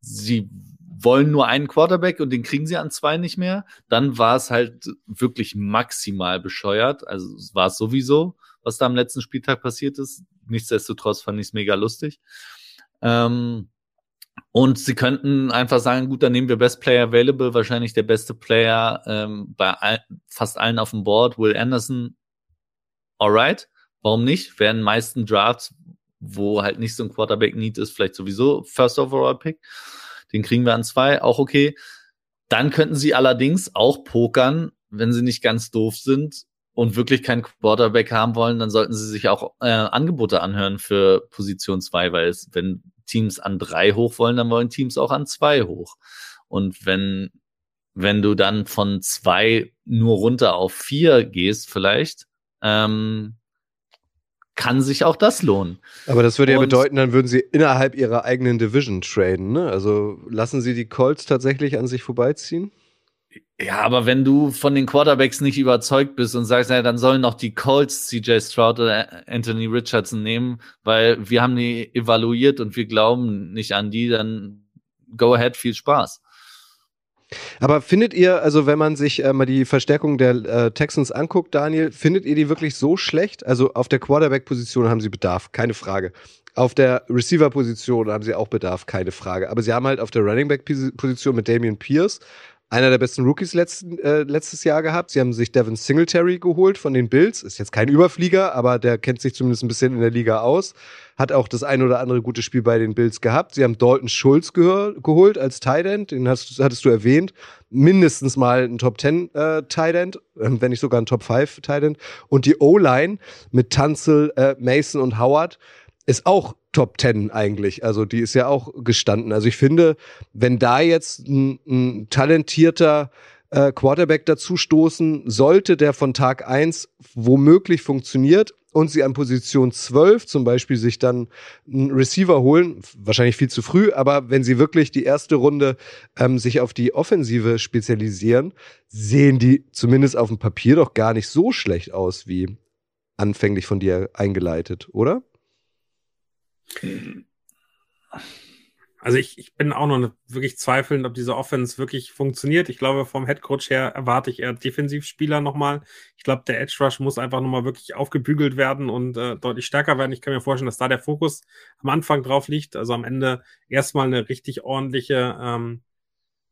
sie wollen nur einen Quarterback und den kriegen sie an zwei nicht mehr. Dann war es halt wirklich maximal bescheuert. Also war es sowieso, was da am letzten Spieltag passiert ist. Nichtsdestotrotz fand ich es mega lustig. Ähm, und sie könnten einfach sagen, gut, dann nehmen wir Best Player Available, wahrscheinlich der beste Player ähm, bei all, fast allen auf dem Board, Will Anderson. Alright, warum nicht? Werden meisten Drafts, wo halt nicht so ein Quarterback-Need ist, vielleicht sowieso First Overall Pick. Den kriegen wir an zwei, auch okay. Dann könnten sie allerdings auch pokern, wenn sie nicht ganz doof sind und wirklich keinen Quarterback haben wollen, dann sollten sie sich auch äh, Angebote anhören für Position zwei, weil es, wenn Teams an drei hoch wollen, dann wollen Teams auch an zwei hoch. Und wenn, wenn du dann von zwei nur runter auf vier gehst, vielleicht, ähm, kann sich auch das lohnen. Aber das würde ja und bedeuten, dann würden sie innerhalb ihrer eigenen Division traden, ne? Also lassen sie die Colts tatsächlich an sich vorbeiziehen? Ja, aber wenn du von den Quarterbacks nicht überzeugt bist und sagst, ja, dann sollen noch die Colts CJ Stroud oder Anthony Richardson nehmen, weil wir haben die evaluiert und wir glauben nicht an die, dann go ahead, viel Spaß. Aber findet ihr, also wenn man sich äh, mal die Verstärkung der äh, Texans anguckt, Daniel, findet ihr die wirklich so schlecht? Also auf der Quarterback-Position haben sie Bedarf, keine Frage. Auf der Receiver-Position haben sie auch Bedarf, keine Frage. Aber sie haben halt auf der Running Back-Position mit Damian Pierce einer der besten Rookies letzten, äh, letztes Jahr gehabt. Sie haben sich Devin Singletary geholt von den Bills. Ist jetzt kein Überflieger, aber der kennt sich zumindest ein bisschen in der Liga aus. Hat auch das ein oder andere gute Spiel bei den Bills gehabt. Sie haben Dalton Schulz geholt als Tight End. Den hast, hattest du erwähnt. Mindestens mal ein Top 10 äh, Tight End, äh, wenn nicht sogar ein Top 5 Tight End. Und die O-Line mit Tanzel, äh, Mason und Howard ist auch Top 10 eigentlich. Also die ist ja auch gestanden. Also ich finde, wenn da jetzt ein, ein talentierter äh, Quarterback dazu stoßen sollte, der von Tag 1 womöglich funktioniert und sie an Position 12 zum Beispiel sich dann einen Receiver holen, wahrscheinlich viel zu früh, aber wenn sie wirklich die erste Runde ähm, sich auf die Offensive spezialisieren, sehen die zumindest auf dem Papier doch gar nicht so schlecht aus wie anfänglich von dir eingeleitet, oder? Also ich, ich bin auch noch wirklich zweifelnd, ob diese Offense wirklich funktioniert. Ich glaube, vom Headcoach her erwarte ich eher Defensivspieler nochmal. Ich glaube, der Edge Rush muss einfach nochmal wirklich aufgebügelt werden und äh, deutlich stärker werden. Ich kann mir vorstellen, dass da der Fokus am Anfang drauf liegt. Also am Ende erstmal eine richtig ordentliche ähm,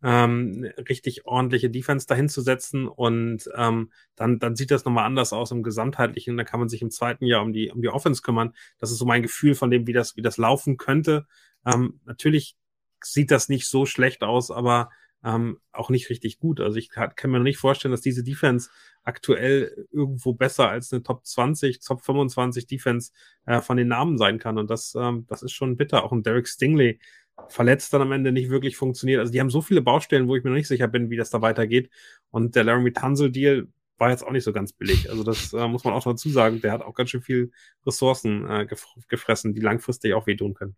ähm, richtig ordentliche Defense dahin zu setzen und ähm, dann, dann sieht das nochmal anders aus im Gesamtheitlichen. Da kann man sich im zweiten Jahr um die, um die Offense kümmern. Das ist so mein Gefühl von dem, wie das, wie das laufen könnte. Ähm, natürlich sieht das nicht so schlecht aus, aber ähm, auch nicht richtig gut. Also ich kann, kann mir noch nicht vorstellen, dass diese Defense aktuell irgendwo besser als eine Top 20, Top 25 Defense äh, von den Namen sein kann. Und das, ähm, das ist schon bitter. Auch ein Derek Stingley, verletzt dann am Ende nicht wirklich funktioniert. Also die haben so viele Baustellen, wo ich mir noch nicht sicher bin, wie das da weitergeht. Und der Laramie Tunzel Deal war jetzt auch nicht so ganz billig. Also das äh, muss man auch dazu sagen. Der hat auch ganz schön viel Ressourcen äh, gef gefressen, die langfristig auch wehtun können.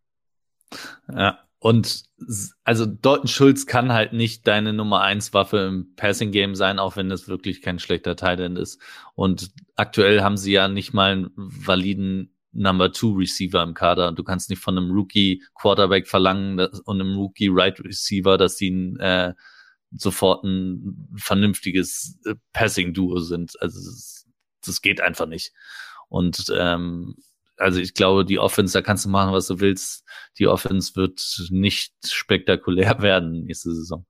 Ja, und also Dalton Schulz kann halt nicht deine Nummer eins Waffe im Passing Game sein, auch wenn es wirklich kein schlechter Tight ist. Und aktuell haben sie ja nicht mal einen validen Number Two Receiver im Kader. Du kannst nicht von einem Rookie Quarterback verlangen und einem Rookie Right Receiver, dass sie ein, äh, sofort ein vernünftiges äh, Passing Duo sind. Also das, das geht einfach nicht. Und ähm, also ich glaube, die Offense, da kannst du machen, was du willst. Die Offense wird nicht spektakulär werden nächste Saison.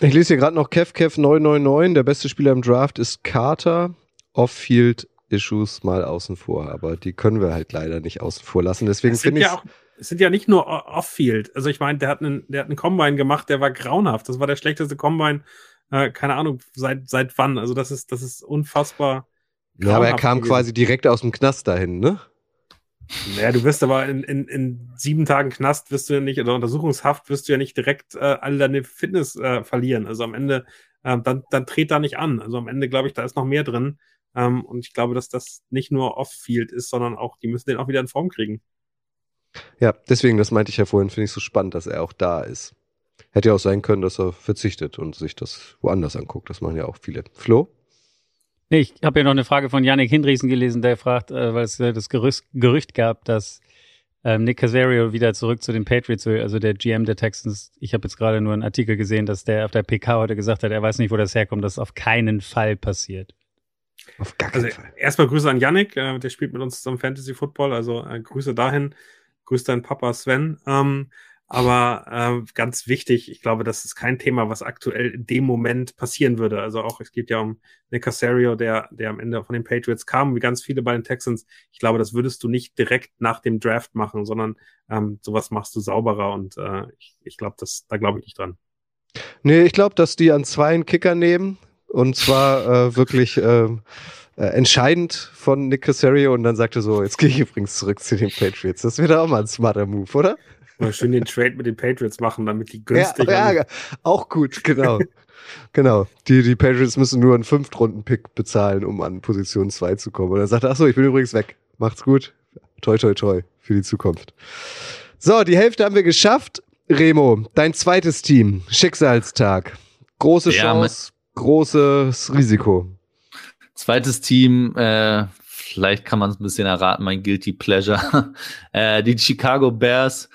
Ich lese hier gerade noch Kev Kev 999. Der beste Spieler im Draft ist Carter. Off-Field Issues mal außen vor, aber die können wir halt leider nicht außen vor lassen. Deswegen finde ich. Ja es sind ja nicht nur Off-Field. Also ich meine, der hat einen, der hat einen Combine gemacht, der war grauenhaft. Das war der schlechteste Combine, äh, keine Ahnung, seit, seit wann. Also das ist, das ist unfassbar. Ja, aber er kam gewesen. quasi direkt aus dem Knast dahin, ne? Naja, du wirst aber in, in, in sieben Tagen Knast wirst du ja nicht, oder Untersuchungshaft wirst du ja nicht direkt äh, all deine Fitness äh, verlieren. Also am Ende, äh, dann, dann dreht da nicht an. Also am Ende, glaube ich, da ist noch mehr drin. Ähm, und ich glaube, dass das nicht nur Off-Field ist, sondern auch, die müssen den auch wieder in Form kriegen. Ja, deswegen, das meinte ich ja vorhin, finde ich so spannend, dass er auch da ist. Hätte ja auch sein können, dass er verzichtet und sich das woanders anguckt. Das machen ja auch viele. Flo? Nee, ich habe ja noch eine Frage von Yannick Hindriesen gelesen, der fragt, äh, weil es äh, das Gerücht, Gerücht gab, dass ähm, Nick Casario wieder zurück zu den Patriots will, also der GM der Texans. Ich habe jetzt gerade nur einen Artikel gesehen, dass der auf der PK heute gesagt hat, er weiß nicht, wo das herkommt, dass auf keinen Fall passiert. Auf gar keinen also, Fall. Erstmal Grüße an Yannick, äh, der spielt mit uns zusammen Fantasy Football, also äh, Grüße dahin. Grüß deinen Papa Sven. Ähm, aber äh, ganz wichtig, ich glaube, das ist kein Thema, was aktuell in dem Moment passieren würde. Also auch, es geht ja um Nick Casario, der, der am Ende von den Patriots kam, wie ganz viele bei den Texans. Ich glaube, das würdest du nicht direkt nach dem Draft machen, sondern ähm, sowas machst du sauberer und äh, ich, ich glaube, das, da glaube ich nicht dran. Nee, ich glaube, dass die an zwei einen Kicker nehmen und zwar äh, wirklich äh, äh, entscheidend von Nick Casario und dann sagte so, jetzt gehe ich übrigens zurück zu den Patriots. Das wäre auch mal ein smarter Move, oder? Mal schön den Trade mit den Patriots machen, damit die günstig ja, ja, auch gut, genau. genau. Die, die Patriots müssen nur einen Fünftrunden-Pick bezahlen, um an Position 2 zu kommen. Und er sagt, ach so, ich bin übrigens weg. Macht's gut. Toi, toi, toi für die Zukunft. So, die Hälfte haben wir geschafft. Remo, dein zweites Team. Schicksalstag. Große Chance, großes Risiko. Zweites Team, äh, vielleicht kann man es ein bisschen erraten, mein Guilty Pleasure. äh, die Chicago Bears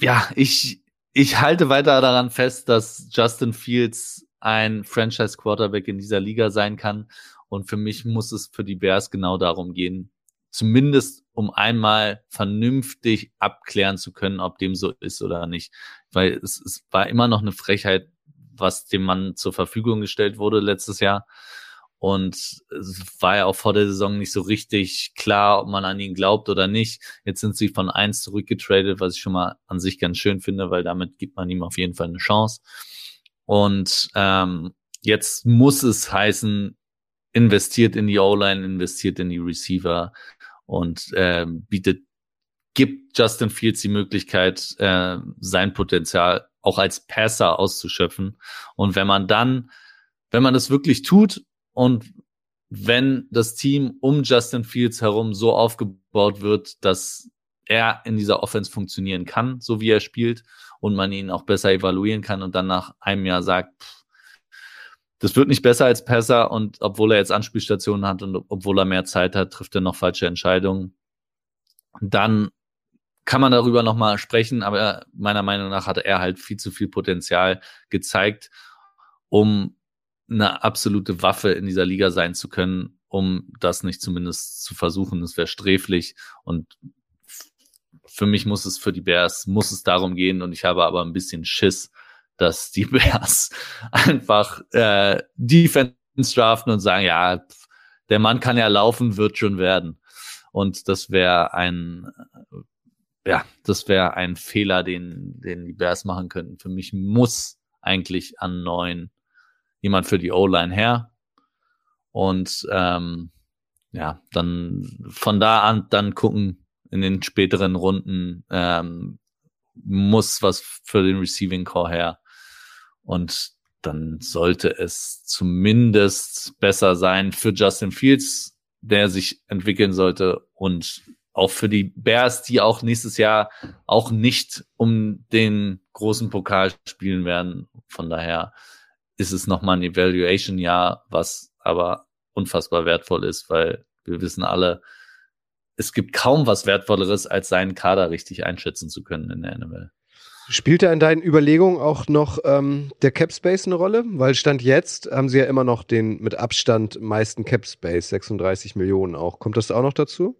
ja, ich, ich halte weiter daran fest, dass Justin Fields ein Franchise Quarterback in dieser Liga sein kann. Und für mich muss es für die Bears genau darum gehen, zumindest um einmal vernünftig abklären zu können, ob dem so ist oder nicht. Weil es, es war immer noch eine Frechheit, was dem Mann zur Verfügung gestellt wurde letztes Jahr. Und es war ja auch vor der Saison nicht so richtig klar, ob man an ihn glaubt oder nicht. Jetzt sind sie von eins zurückgetradet, was ich schon mal an sich ganz schön finde, weil damit gibt man ihm auf jeden Fall eine Chance. Und ähm, jetzt muss es heißen, investiert in die O-Line, investiert in die Receiver und äh, bietet, gibt Justin Fields die Möglichkeit, äh, sein Potenzial auch als Passer auszuschöpfen. Und wenn man dann, wenn man das wirklich tut und wenn das Team um Justin Fields herum so aufgebaut wird, dass er in dieser Offense funktionieren kann, so wie er spielt, und man ihn auch besser evaluieren kann und dann nach einem Jahr sagt, pff, das wird nicht besser als Passer und obwohl er jetzt Anspielstationen hat und obwohl er mehr Zeit hat, trifft er noch falsche Entscheidungen. Dann kann man darüber nochmal sprechen, aber meiner Meinung nach hatte er halt viel zu viel Potenzial gezeigt, um eine absolute Waffe in dieser Liga sein zu können, um das nicht zumindest zu versuchen. Das wäre sträflich und für mich muss es für die Bears, muss es darum gehen und ich habe aber ein bisschen Schiss, dass die Bears einfach äh, Defense draften und sagen, ja, der Mann kann ja laufen, wird schon werden. Und das wäre ein, ja, das wäre ein Fehler, den, den die Bears machen könnten. Für mich muss eigentlich an neun jemand für die O-Line her. Und ähm, ja, dann von da an dann gucken in den späteren Runden ähm, muss was für den Receiving Core her. Und dann sollte es zumindest besser sein für Justin Fields, der sich entwickeln sollte und auch für die Bears, die auch nächstes Jahr auch nicht um den großen Pokal spielen werden. Von daher ist es nochmal ein Evaluation-Jahr, was aber unfassbar wertvoll ist, weil wir wissen alle, es gibt kaum was Wertvolleres, als seinen Kader richtig einschätzen zu können in der NFL. Spielt da in deinen Überlegungen auch noch ähm, der Cap Space eine Rolle? Weil Stand jetzt haben sie ja immer noch den mit Abstand meisten Cap Space, 36 Millionen auch. Kommt das auch noch dazu?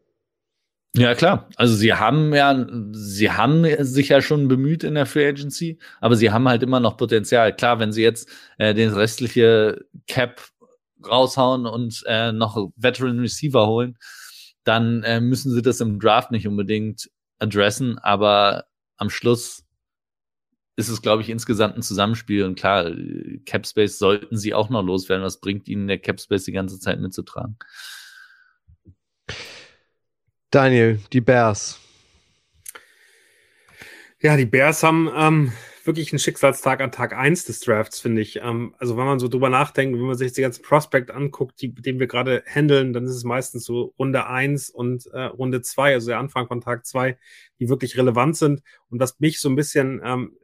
Ja, klar. Also sie haben ja, sie haben sich ja schon bemüht in der Free Agency, aber sie haben halt immer noch Potenzial. Klar, wenn sie jetzt äh, den restliche Cap raushauen und äh, noch Veteran Receiver holen, dann äh, müssen sie das im Draft nicht unbedingt adressen, aber am Schluss ist es, glaube ich, insgesamt ein Zusammenspiel. Und klar, Cap Space sollten sie auch noch loswerden. Was bringt ihnen der Cap Space die ganze Zeit mitzutragen? Daniel, die Bears. Ja, die Bears haben ähm, wirklich einen Schicksalstag an Tag 1 des Drafts, finde ich. Ähm, also wenn man so drüber nachdenkt, wenn man sich die ganzen Prospect anguckt, die, den wir gerade handeln, dann ist es meistens so Runde 1 und äh, Runde 2, also der Anfang von Tag 2, die wirklich relevant sind. Und was mich so ein bisschen ähm,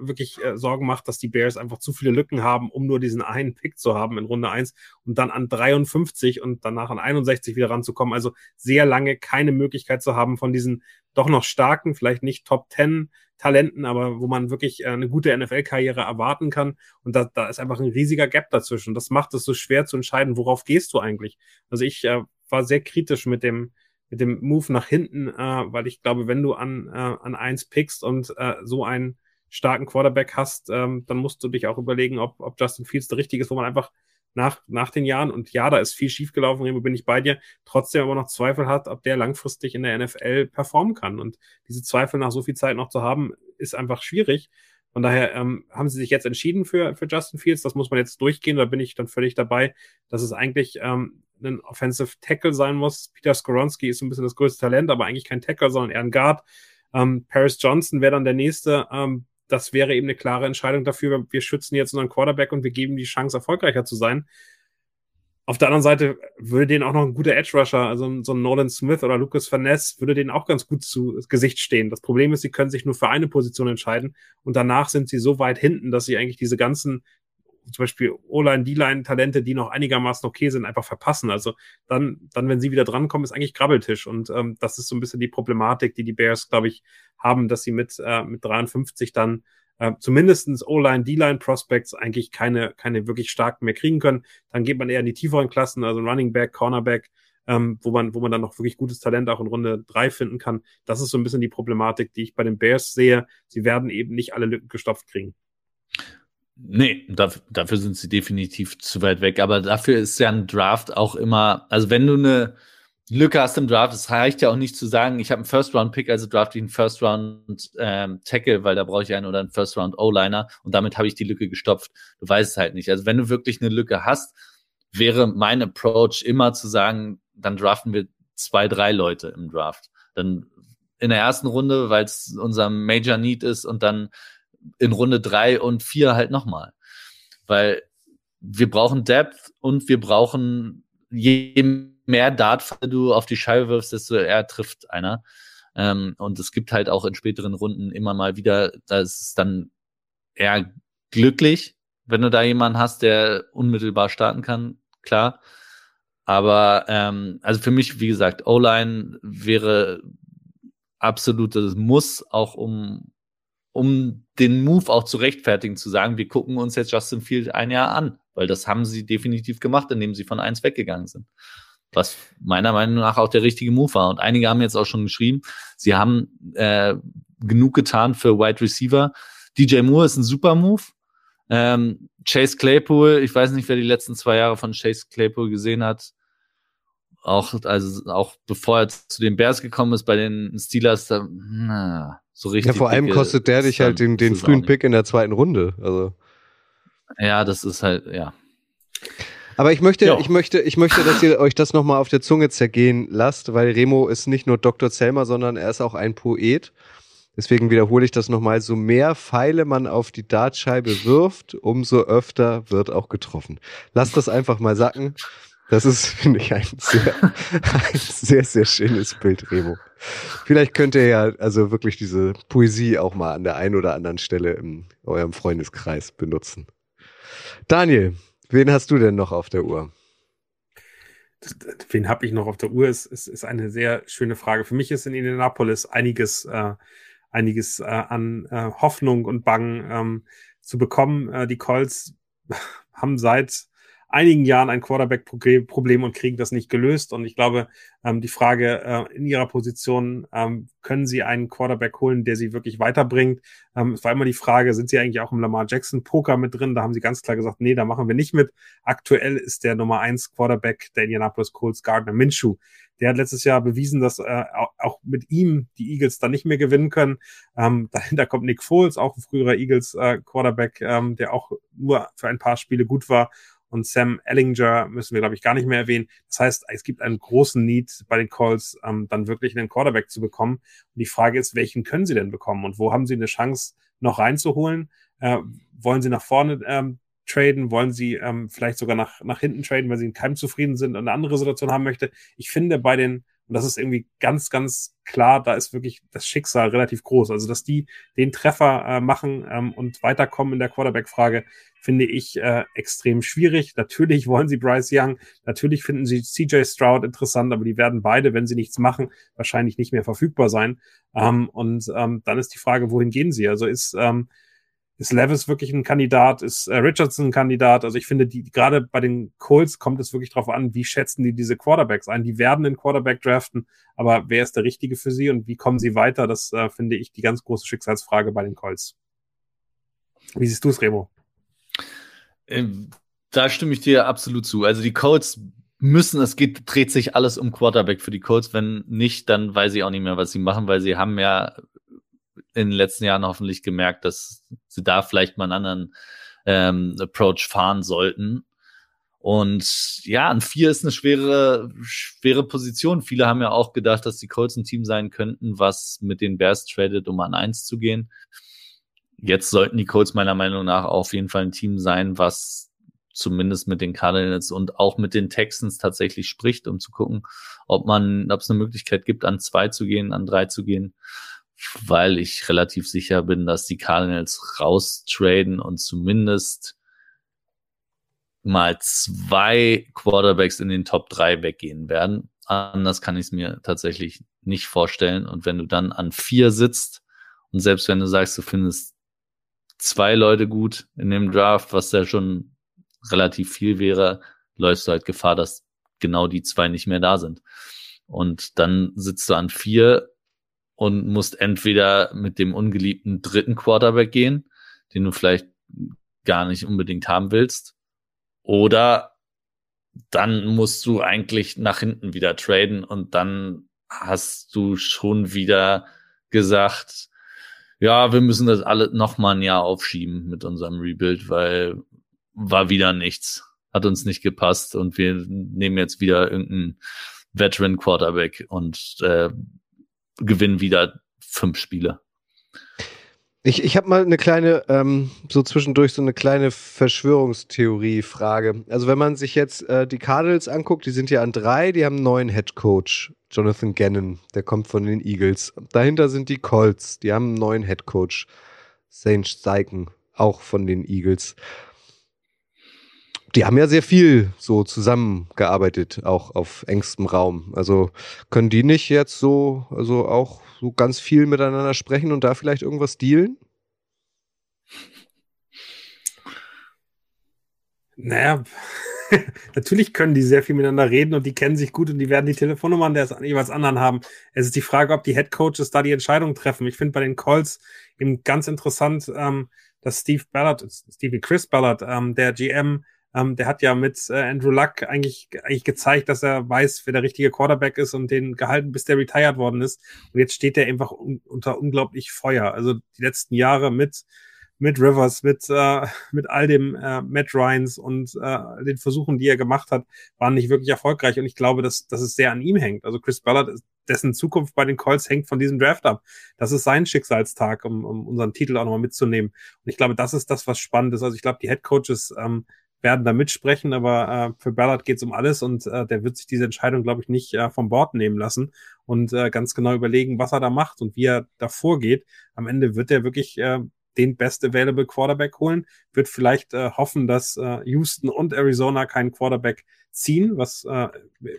wirklich äh, Sorgen macht, dass die Bears einfach zu viele Lücken haben, um nur diesen einen Pick zu haben in Runde eins und dann an 53 und danach an 61 wieder ranzukommen. Also sehr lange keine Möglichkeit zu haben von diesen doch noch starken, vielleicht nicht Top 10 Talenten, aber wo man wirklich äh, eine gute NFL-Karriere erwarten kann. Und da, da ist einfach ein riesiger Gap dazwischen. Das macht es so schwer zu entscheiden, worauf gehst du eigentlich. Also ich äh, war sehr kritisch mit dem, mit dem Move nach hinten, äh, weil ich glaube, wenn du an, äh, an eins pickst und äh, so einen starken Quarterback hast, ähm, dann musst du dich auch überlegen, ob, ob Justin Fields der richtige ist, wo man einfach nach, nach den Jahren, und ja, da ist viel schiefgelaufen, Remo, bin ich bei dir, trotzdem aber noch Zweifel hat, ob der langfristig in der NFL performen kann. Und diese Zweifel nach so viel Zeit noch zu haben, ist einfach schwierig. Von daher ähm, haben sie sich jetzt entschieden für, für Justin Fields. Das muss man jetzt durchgehen. Da bin ich dann völlig dabei, dass es eigentlich ähm, ein Offensive Tackle sein muss. Peter Skoronski ist ein bisschen das größte Talent, aber eigentlich kein Tackle, sondern eher ein Guard. Ähm, Paris Johnson wäre dann der nächste. Ähm, das wäre eben eine klare Entscheidung dafür. Wir schützen jetzt unseren Quarterback und wir geben die Chance, erfolgreicher zu sein. Auf der anderen Seite würde denen auch noch ein guter Edge Rusher, also so ein Nolan Smith oder Lucas Vaness, würde denen auch ganz gut zu Gesicht stehen. Das Problem ist, sie können sich nur für eine Position entscheiden und danach sind sie so weit hinten, dass sie eigentlich diese ganzen zum Beispiel O-Line, D-Line-Talente, die noch einigermaßen okay sind, einfach verpassen. Also dann, dann, wenn sie wieder drankommen, ist eigentlich Grabbeltisch. Und ähm, das ist so ein bisschen die Problematik, die die Bears, glaube ich, haben, dass sie mit, äh, mit 53 dann äh, zumindestens O-Line, D-Line Prospects eigentlich keine, keine wirklich starken mehr kriegen können. Dann geht man eher in die tieferen Klassen, also Running Back, Cornerback, ähm, wo man, wo man dann noch wirklich gutes Talent auch in Runde drei finden kann. Das ist so ein bisschen die Problematik, die ich bei den Bears sehe. Sie werden eben nicht alle Lücken gestopft kriegen. Nee, dafür, dafür sind sie definitiv zu weit weg. Aber dafür ist ja ein Draft auch immer, also wenn du eine Lücke hast im Draft, es reicht ja auch nicht zu sagen, ich habe einen First-Round-Pick, also draft ich einen First-Round-Tackle, ähm, weil da brauche ich einen oder einen First-Round-O-Liner und damit habe ich die Lücke gestopft. Du weißt es halt nicht. Also wenn du wirklich eine Lücke hast, wäre mein Approach immer zu sagen, dann draften wir zwei, drei Leute im Draft. Dann in der ersten Runde, weil es unser Major Need ist und dann in Runde drei und vier halt nochmal. Weil wir brauchen Depth und wir brauchen je mehr Dart du auf die Scheibe wirfst, desto eher trifft einer. Ähm, und es gibt halt auch in späteren Runden immer mal wieder, da ist es dann eher glücklich, wenn du da jemanden hast, der unmittelbar starten kann, klar. Aber ähm, also für mich, wie gesagt, O-Line wäre absolutes Muss, auch um um den Move auch zu rechtfertigen, zu sagen, wir gucken uns jetzt Justin Field ein Jahr an, weil das haben sie definitiv gemacht, indem sie von eins weggegangen sind. Was meiner Meinung nach auch der richtige Move war. Und einige haben jetzt auch schon geschrieben, sie haben äh, genug getan für Wide Receiver. DJ Moore ist ein super Move. Ähm, Chase Claypool, ich weiß nicht, wer die letzten zwei Jahre von Chase Claypool gesehen hat. Auch, also auch bevor er zu den Bears gekommen ist, bei den Steelers, da, na, so richtig. Ja, vor allem kostet der dich halt den, den frühen Pick in der zweiten Runde. Also. Ja, das ist halt, ja. Aber ich möchte, jo. ich möchte, ich möchte, dass ihr euch das nochmal auf der Zunge zergehen lasst, weil Remo ist nicht nur Dr. Zelmer, sondern er ist auch ein Poet. Deswegen wiederhole ich das nochmal. So mehr Pfeile man auf die Dartscheibe wirft, umso öfter wird auch getroffen. Lasst das einfach mal sacken. Das ist, finde ich, ein sehr, ein sehr, sehr schönes Bild, Remo. Vielleicht könnt ihr ja also wirklich diese Poesie auch mal an der einen oder anderen Stelle in eurem Freundeskreis benutzen. Daniel, wen hast du denn noch auf der Uhr? wen habe ich noch auf der Uhr? Ist, ist, ist eine sehr schöne Frage. Für mich ist in Indianapolis einiges, äh, einiges äh, an äh, Hoffnung und Bangen ähm, zu bekommen. Äh, die Colts haben seit einigen Jahren ein Quarterback-Problem und kriegen das nicht gelöst. Und ich glaube, ähm, die Frage äh, in ihrer Position, ähm, können sie einen Quarterback holen, der sie wirklich weiterbringt? Ähm, es war immer die Frage, sind sie eigentlich auch im Lamar Jackson Poker mit drin? Da haben sie ganz klar gesagt, nee, da machen wir nicht mit. Aktuell ist der Nummer eins Quarterback der Indianapolis Colts Gardner Minshew. Der hat letztes Jahr bewiesen, dass äh, auch mit ihm die Eagles dann nicht mehr gewinnen können. Ähm, dahinter kommt Nick Foles, auch ein früherer Eagles äh, ähm, der auch nur für ein paar Spiele gut war und Sam Ellinger müssen wir, glaube ich, gar nicht mehr erwähnen. Das heißt, es gibt einen großen Need bei den Calls, ähm, dann wirklich einen Quarterback zu bekommen. Und die Frage ist, welchen können sie denn bekommen und wo haben sie eine Chance, noch reinzuholen? Äh, wollen sie nach vorne ähm, traden? Wollen sie ähm, vielleicht sogar nach, nach hinten traden, weil sie in keinem zufrieden sind und eine andere Situation haben möchte? Ich finde, bei den Und das ist irgendwie ganz, ganz klar, da ist wirklich das Schicksal relativ groß. Also, dass die den Treffer äh, machen ähm, und weiterkommen in der Quarterback-Frage, finde ich äh, extrem schwierig. Natürlich wollen sie Bryce Young, natürlich finden sie CJ Stroud interessant, aber die werden beide, wenn sie nichts machen, wahrscheinlich nicht mehr verfügbar sein. Ähm, und ähm, dann ist die Frage, wohin gehen sie? Also ist ähm, ist Levis wirklich ein Kandidat? Ist äh, Richardson ein Kandidat? Also ich finde, die gerade bei den Colts kommt es wirklich darauf an, wie schätzen die diese Quarterbacks ein? Die werden den Quarterback draften, aber wer ist der Richtige für sie und wie kommen sie weiter? Das äh, finde ich die ganz große Schicksalsfrage bei den Colts. Wie siehst du es, Remo? Ähm, da stimme ich dir absolut zu. Also die Colts müssen, es geht, dreht sich alles um Quarterback für die Colts. Wenn nicht, dann weiß ich auch nicht mehr, was sie machen, weil sie haben ja in den letzten Jahren hoffentlich gemerkt, dass sie da vielleicht mal einen anderen ähm, Approach fahren sollten. Und ja, ein Vier ist eine schwere, schwere Position. Viele haben ja auch gedacht, dass die Colts ein Team sein könnten, was mit den Bears tradet, um an eins zu gehen. Jetzt sollten die Colts meiner Meinung nach auf jeden Fall ein Team sein, was zumindest mit den Cardinals und auch mit den Texans tatsächlich spricht, um zu gucken, ob man, ob es eine Möglichkeit gibt, an zwei zu gehen, an drei zu gehen weil ich relativ sicher bin, dass die Cardinals raustraden und zumindest mal zwei Quarterbacks in den Top 3 weggehen werden. Anders kann ich es mir tatsächlich nicht vorstellen. Und wenn du dann an vier sitzt und selbst wenn du sagst, du findest zwei Leute gut in dem Draft, was ja schon relativ viel wäre, läufst du halt Gefahr, dass genau die zwei nicht mehr da sind. Und dann sitzt du an vier und musst entweder mit dem ungeliebten dritten Quarterback gehen, den du vielleicht gar nicht unbedingt haben willst, oder dann musst du eigentlich nach hinten wieder traden und dann hast du schon wieder gesagt, ja, wir müssen das alle noch mal ein Jahr aufschieben mit unserem Rebuild, weil war wieder nichts, hat uns nicht gepasst und wir nehmen jetzt wieder irgendeinen Veteran Quarterback und äh, gewinnen wieder fünf Spiele. Ich, ich habe mal eine kleine, ähm, so zwischendurch so eine kleine Verschwörungstheorie-Frage. Also wenn man sich jetzt äh, die Cardinals anguckt, die sind ja an drei, die haben einen neuen Head Coach, Jonathan Gannon, der kommt von den Eagles. Dahinter sind die Colts, die haben einen neuen Head Coach, Saint Steichen, auch von den Eagles die haben ja sehr viel so zusammengearbeitet, auch auf engstem Raum. Also können die nicht jetzt so, also auch so ganz viel miteinander sprechen und da vielleicht irgendwas dealen? Naja, natürlich können die sehr viel miteinander reden und die kennen sich gut und die werden die Telefonnummern der jeweils anderen haben. Es ist die Frage, ob die Head Coaches da die Entscheidung treffen. Ich finde bei den Calls eben ganz interessant, ähm, dass Steve Ballard, Steve Chris Ballard, ähm, der GM, ähm, der hat ja mit äh, Andrew Luck eigentlich, eigentlich gezeigt, dass er weiß, wer der richtige Quarterback ist und den gehalten, bis der retired worden ist. Und jetzt steht er einfach un unter unglaublich Feuer. Also die letzten Jahre mit mit Rivers, mit, äh, mit all dem äh, Matt Ryans und äh, den Versuchen, die er gemacht hat, waren nicht wirklich erfolgreich. Und ich glaube, dass, dass es sehr an ihm hängt. Also Chris Ballard, dessen Zukunft bei den Colts hängt von diesem Draft ab. Das ist sein Schicksalstag, um, um unseren Titel auch nochmal mitzunehmen. Und ich glaube, das ist das, was spannend ist. Also ich glaube, die Head Coaches ähm, werden da mitsprechen, aber äh, für Ballard geht es um alles und äh, der wird sich diese Entscheidung, glaube ich, nicht äh, vom Bord nehmen lassen und äh, ganz genau überlegen, was er da macht und wie er da vorgeht. Am Ende wird er wirklich äh, den Best Available Quarterback holen, wird vielleicht äh, hoffen, dass äh, Houston und Arizona keinen Quarterback ziehen, was äh,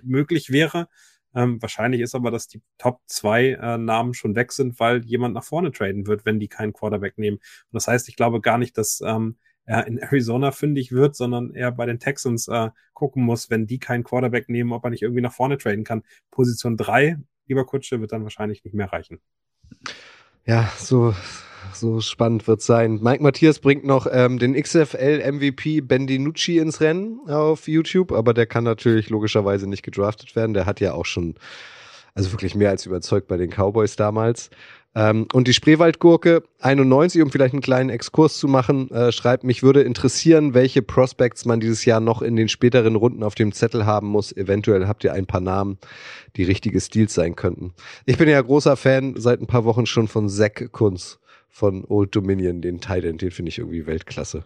möglich wäre. Ähm, wahrscheinlich ist aber, dass die Top zwei äh, Namen schon weg sind, weil jemand nach vorne traden wird, wenn die keinen Quarterback nehmen. Und das heißt, ich glaube gar nicht, dass ähm, er in Arizona fündig wird, sondern er bei den Texans äh, gucken muss, wenn die keinen Quarterback nehmen, ob er nicht irgendwie nach vorne traden kann. Position drei, lieber Kutsche, wird dann wahrscheinlich nicht mehr reichen. Ja, so, so spannend wird sein. Mike Matthias bringt noch ähm, den XFL-MVP Ben DiNucci ins Rennen auf YouTube, aber der kann natürlich logischerweise nicht gedraftet werden. Der hat ja auch schon, also wirklich mehr als überzeugt bei den Cowboys damals. Ähm, und die Spreewaldgurke 91, um vielleicht einen kleinen Exkurs zu machen, äh, schreibt, mich würde interessieren, welche Prospects man dieses Jahr noch in den späteren Runden auf dem Zettel haben muss. Eventuell habt ihr ein paar Namen, die richtige Stils sein könnten. Ich bin ja großer Fan seit ein paar Wochen schon von Zack Kunz von Old Dominion, den Titan, den finde ich irgendwie Weltklasse.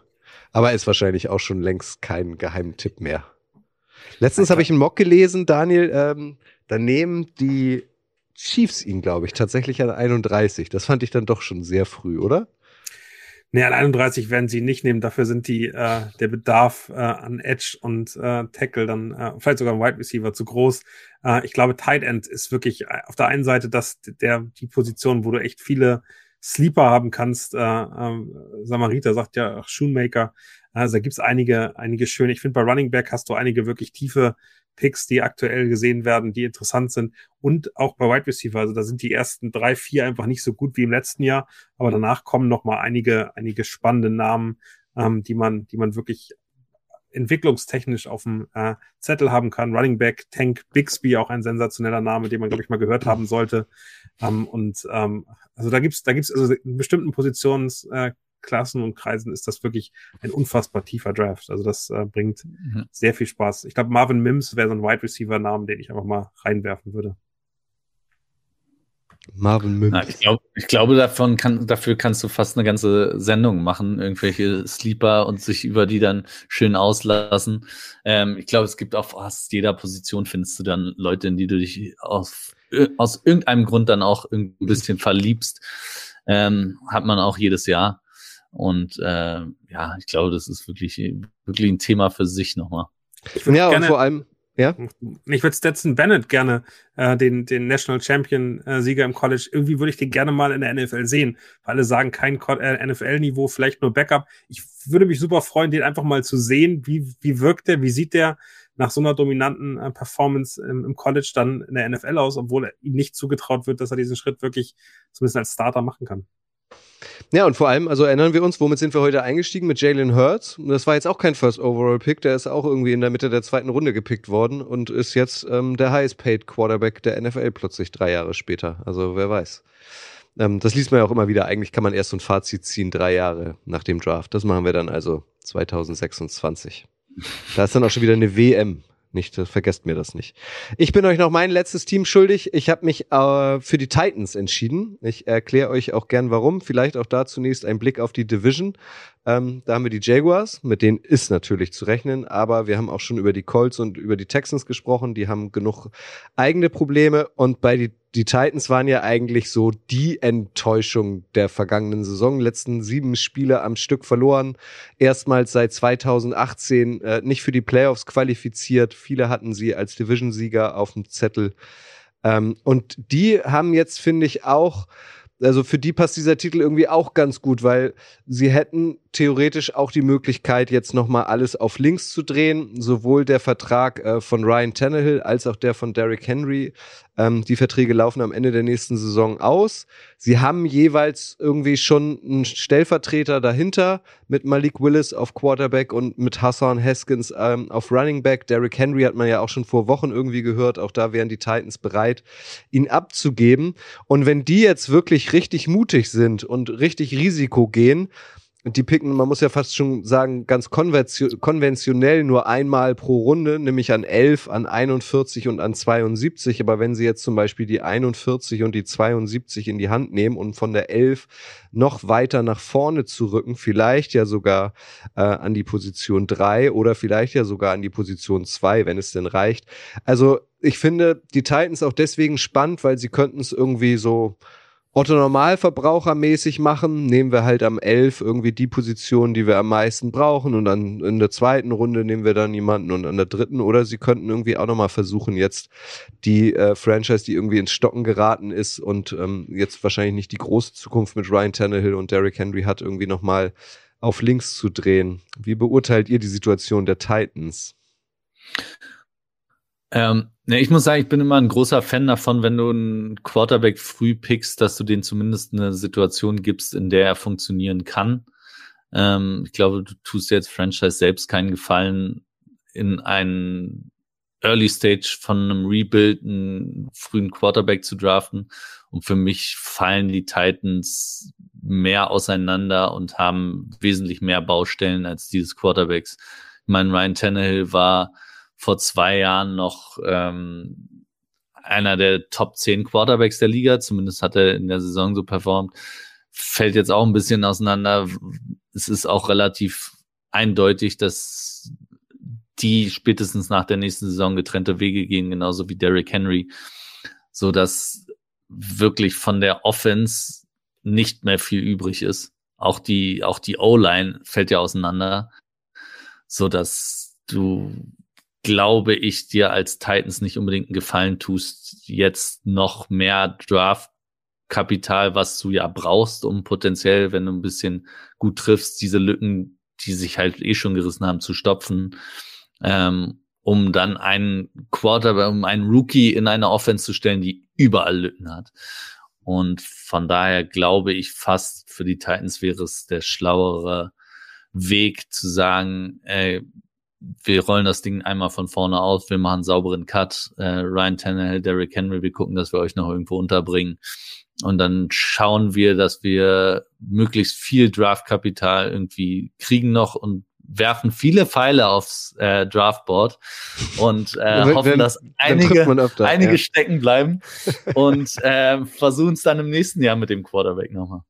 Aber ist wahrscheinlich auch schon längst kein Geheimtipp mehr. Letztens habe ich einen Mock gelesen, Daniel, ähm, da nehmen die Chiefs ihn, glaube ich, tatsächlich an 31. Das fand ich dann doch schon sehr früh, oder? Nee, an 31 werden sie nicht nehmen. Dafür sind die, äh, der Bedarf äh, an Edge und äh, Tackle dann, äh, vielleicht sogar ein Wide Receiver zu groß. Äh, ich glaube, Tight End ist wirklich äh, auf der einen Seite das, der, die Position, wo du echt viele Sleeper haben kannst. Äh, äh, Samarita sagt ja, ach, Shoemaker. Also da gibt's einige, einige schöne. Ich finde, bei Running Back hast du einige wirklich tiefe Picks, die aktuell gesehen werden, die interessant sind. Und auch bei Wide Receiver. Also da sind die ersten drei, vier einfach nicht so gut wie im letzten Jahr. Aber danach kommen noch mal einige, einige spannende Namen, ähm, die man, die man wirklich entwicklungstechnisch auf dem äh, Zettel haben kann. Running Back, Tank Bixby, auch ein sensationeller Name, den man, glaube ich, mal gehört haben sollte. Ähm, und ähm, also da gibt's, da gibt's also in bestimmten Positionsklassen äh, und Kreisen ist das wirklich ein unfassbar tiefer Draft. Also das äh, bringt mhm. sehr viel Spaß. Ich glaube, Marvin Mims wäre so ein Wide Receiver-Namen, den ich einfach mal reinwerfen würde. Marvin Mims. Na, ich, glaub, ich glaube, davon kann, dafür kannst du fast eine ganze Sendung machen, irgendwelche Sleeper und sich über die dann schön auslassen. Ähm, ich glaube, es gibt auf fast jeder Position findest du dann Leute, in die du dich aus, aus irgendeinem Grund dann auch ein bisschen verliebst. Ähm, hat man auch jedes Jahr. Und äh, ja, ich glaube, das ist wirklich, wirklich ein Thema für sich nochmal. Ja, und vor allem, ja. Ich würde Stetson Bennett gerne, äh, den, den National Champion-Sieger äh, im College, irgendwie würde ich den gerne mal in der NFL sehen. Weil alle sagen, kein äh, NFL-Niveau, vielleicht nur Backup. Ich würde mich super freuen, den einfach mal zu sehen. Wie, wie wirkt der, wie sieht der nach so einer dominanten äh, Performance im, im College dann in der NFL aus, obwohl ihm nicht zugetraut wird, dass er diesen Schritt wirklich zumindest als Starter machen kann. Ja, und vor allem, also erinnern wir uns, womit sind wir heute eingestiegen? Mit Jalen Hurts. Das war jetzt auch kein First Overall Pick, der ist auch irgendwie in der Mitte der zweiten Runde gepickt worden und ist jetzt ähm, der highest paid Quarterback der NFL plötzlich drei Jahre später. Also wer weiß. Ähm, das liest man ja auch immer wieder. Eigentlich kann man erst so ein Fazit ziehen, drei Jahre nach dem Draft. Das machen wir dann also 2026. Da ist dann auch schon wieder eine WM nicht, vergesst mir das nicht. Ich bin euch noch mein letztes Team schuldig. Ich habe mich äh, für die Titans entschieden. Ich erkläre euch auch gern warum. Vielleicht auch da zunächst ein Blick auf die Division. Ähm, da haben wir die Jaguars, mit denen ist natürlich zu rechnen, aber wir haben auch schon über die Colts und über die Texans gesprochen. Die haben genug eigene Probleme und bei die die Titans waren ja eigentlich so die Enttäuschung der vergangenen Saison. Letzten sieben Spiele am Stück verloren. Erstmals seit 2018 äh, nicht für die Playoffs qualifiziert. Viele hatten sie als Division-Sieger auf dem Zettel. Ähm, und die haben jetzt, finde ich, auch also für die passt dieser Titel irgendwie auch ganz gut, weil sie hätten theoretisch auch die Möglichkeit, jetzt nochmal alles auf links zu drehen. Sowohl der Vertrag äh, von Ryan Tannehill als auch der von Derrick Henry. Ähm, die Verträge laufen am Ende der nächsten Saison aus. Sie haben jeweils irgendwie schon einen Stellvertreter dahinter mit Malik Willis auf Quarterback und mit Hassan Haskins ähm, auf Running Back. Derrick Henry hat man ja auch schon vor Wochen irgendwie gehört. Auch da wären die Titans bereit, ihn abzugeben. Und wenn die jetzt wirklich richtig mutig sind und richtig Risiko gehen, die picken, man muss ja fast schon sagen, ganz konventionell nur einmal pro Runde, nämlich an 11, an 41 und an 72. Aber wenn sie jetzt zum Beispiel die 41 und die 72 in die Hand nehmen und von der 11 noch weiter nach vorne zu rücken, vielleicht ja sogar äh, an die Position 3 oder vielleicht ja sogar an die Position 2, wenn es denn reicht. Also ich finde die Titans auch deswegen spannend, weil sie könnten es irgendwie so Otto Normalverbraucher mäßig machen, nehmen wir halt am 11 irgendwie die Position, die wir am meisten brauchen und dann in der zweiten Runde nehmen wir dann jemanden und an der dritten oder sie könnten irgendwie auch nochmal versuchen jetzt die äh, Franchise, die irgendwie ins Stocken geraten ist und ähm, jetzt wahrscheinlich nicht die große Zukunft mit Ryan Tannehill und Derrick Henry hat, irgendwie nochmal auf links zu drehen. Wie beurteilt ihr die Situation der Titans? Ähm, ne, ich muss sagen, ich bin immer ein großer Fan davon, wenn du einen Quarterback früh pickst, dass du den zumindest eine Situation gibst, in der er funktionieren kann. Ähm, ich glaube, du tust jetzt Franchise selbst keinen Gefallen, in einen Early Stage von einem Rebuild einen frühen Quarterback zu draften. Und für mich fallen die Titans mehr auseinander und haben wesentlich mehr Baustellen als dieses Quarterbacks. Ich meine, Ryan Tannehill war vor zwei Jahren noch ähm, einer der Top 10 Quarterbacks der Liga, zumindest hat er in der Saison so performt, fällt jetzt auch ein bisschen auseinander. Es ist auch relativ eindeutig, dass die spätestens nach der nächsten Saison getrennte Wege gehen, genauso wie Derrick Henry, so dass wirklich von der Offense nicht mehr viel übrig ist. Auch die, auch die O-Line fällt ja auseinander, so dass du, glaube ich, dir als Titans nicht unbedingt einen Gefallen tust, jetzt noch mehr Draft-Kapital, was du ja brauchst, um potenziell, wenn du ein bisschen gut triffst, diese Lücken, die sich halt eh schon gerissen haben, zu stopfen ähm, um dann einen Quarter, um einen Rookie in eine Offense zu stellen, die überall Lücken hat. Und von daher glaube ich fast für die Titans wäre es der schlauere Weg zu sagen, ey, wir rollen das Ding einmal von vorne aus, wir machen einen sauberen Cut, äh, Ryan Tannehill, Derrick Henry, wir gucken, dass wir euch noch irgendwo unterbringen. Und dann schauen wir, dass wir möglichst viel Draftkapital irgendwie kriegen noch und werfen viele Pfeile aufs äh, Draftboard und äh, wenn, hoffen, dass einige, öfter, einige ja. stecken bleiben und äh, versuchen es dann im nächsten Jahr mit dem Quarterback nochmal.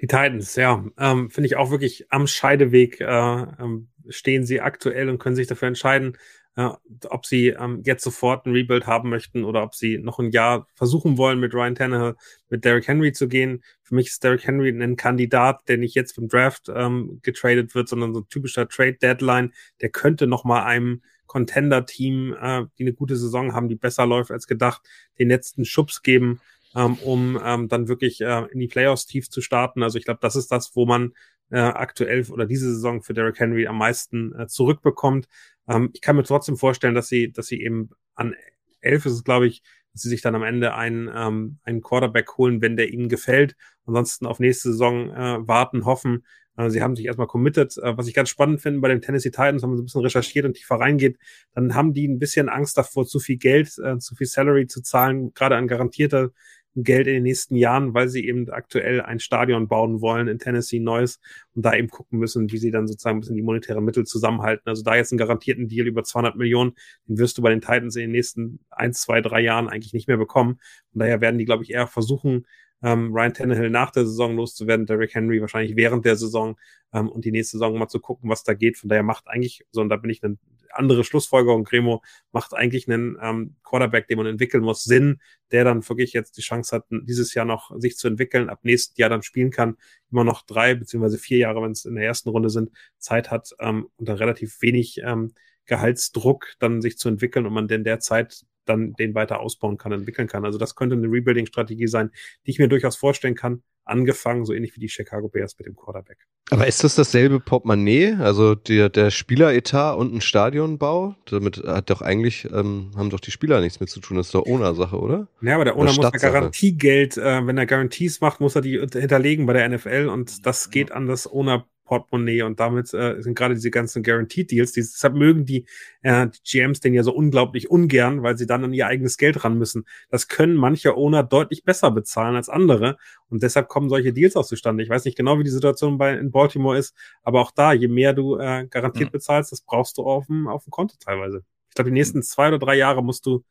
Die Titans, ja, ähm, finde ich auch wirklich am Scheideweg äh, ähm, stehen sie aktuell und können sich dafür entscheiden, äh, ob sie ähm, jetzt sofort ein Rebuild haben möchten oder ob sie noch ein Jahr versuchen wollen, mit Ryan Tannehill, mit Derrick Henry zu gehen. Für mich ist Derrick Henry ein Kandidat, der nicht jetzt vom Draft ähm, getradet wird, sondern so ein typischer Trade-Deadline. Der könnte noch mal einem Contender-Team, äh, die eine gute Saison haben, die besser läuft als gedacht, den letzten Schubs geben, ähm, um ähm, dann wirklich äh, in die Playoffs tief zu starten. Also ich glaube, das ist das, wo man äh, aktuell oder diese Saison für Derrick Henry am meisten äh, zurückbekommt. Ähm, ich kann mir trotzdem vorstellen, dass sie, dass sie eben an elf ist es, glaube ich, dass sie sich dann am Ende einen, ähm, einen Quarterback holen, wenn der ihnen gefällt. Ansonsten auf nächste Saison äh, warten, hoffen. Äh, sie haben sich erstmal committed. Äh, was ich ganz spannend finde bei den Tennessee Titans, wenn man so ein bisschen recherchiert und tiefer reingeht, dann haben die ein bisschen Angst davor, zu viel Geld, äh, zu viel Salary zu zahlen, gerade an garantierter Geld in den nächsten Jahren, weil sie eben aktuell ein Stadion bauen wollen in Tennessee Neues und da eben gucken müssen, wie sie dann sozusagen ein bisschen die monetären Mittel zusammenhalten. Also da jetzt einen garantierten Deal über 200 Millionen, den wirst du bei den Titans in den nächsten eins, zwei, drei Jahren eigentlich nicht mehr bekommen. Und daher werden die, glaube ich, eher versuchen, ähm, Ryan Tannehill nach der Saison loszuwerden, Derrick Henry wahrscheinlich während der Saison ähm, und die nächste Saison mal zu gucken, was da geht. Von daher macht eigentlich, so und da bin ich dann andere Schlussfolgerung. Gremo macht eigentlich einen ähm, Quarterback, den man entwickeln muss, Sinn, der dann wirklich jetzt die Chance hat, dieses Jahr noch sich zu entwickeln, ab nächstes Jahr dann spielen kann, immer noch drei beziehungsweise vier Jahre, wenn es in der ersten Runde sind, Zeit hat, ähm, unter relativ wenig ähm, Gehaltsdruck dann sich zu entwickeln und man denn derzeit dann den weiter ausbauen kann, entwickeln kann. Also das könnte eine Rebuilding-Strategie sein, die ich mir durchaus vorstellen kann, angefangen, so ähnlich wie die Chicago Bears mit dem Quarterback. Aber ist das dasselbe Portemonnaie, also der, der Spieleretat und ein Stadionbau? Damit hat doch eigentlich, ähm, haben doch die Spieler nichts mit zu tun, das ist doch Owner-Sache, oder? Ja, aber der Owner muss ja Garantiegeld, äh, wenn er Garanties macht, muss er die hinterlegen bei der NFL und das geht an das Owner Portemonnaie und damit äh, sind gerade diese ganzen Guaranteed-Deals, die, deshalb mögen die, äh, die GMs den ja so unglaublich ungern, weil sie dann an ihr eigenes Geld ran müssen. Das können manche Owner deutlich besser bezahlen als andere und deshalb kommen solche Deals auch zustande. Ich weiß nicht genau, wie die Situation bei in Baltimore ist, aber auch da, je mehr du äh, garantiert mhm. bezahlst, das brauchst du auf dem, auf dem Konto teilweise. Ich glaube, die nächsten zwei oder drei Jahre musst du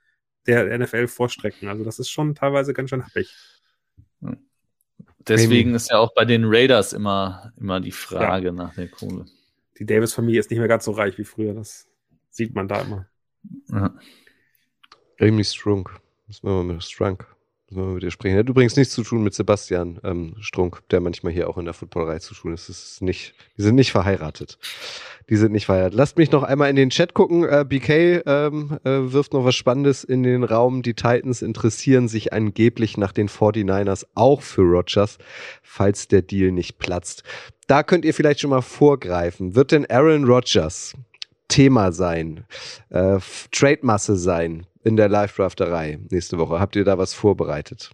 der NFL vorstrecken. Also das ist schon teilweise ganz schön happig. Mhm. Deswegen ist ja auch bei den Raiders immer, immer die Frage ja. nach der Kohle. Die Davis-Familie ist nicht mehr ganz so reich wie früher. Das sieht man da immer. Ja. Amy Strunk. Müssen wir mal mit Strunk müssen wir mit dir sprechen. Hat übrigens nichts zu tun mit Sebastian ähm, Strunk, der manchmal hier auch in der Footballerei zu tun ist. Das ist nicht, die sind nicht verheiratet. Die sind nicht verheiratet. Lasst mich noch einmal in den Chat gucken. Äh, BK ähm, äh, wirft noch was Spannendes in den Raum. Die Titans interessieren sich angeblich nach den 49ers auch für Rogers, falls der Deal nicht platzt. Da könnt ihr vielleicht schon mal vorgreifen. Wird denn Aaron Rodgers Thema sein, äh, Trade-Masse sein in der Live-Drafterei nächste Woche? Habt ihr da was vorbereitet?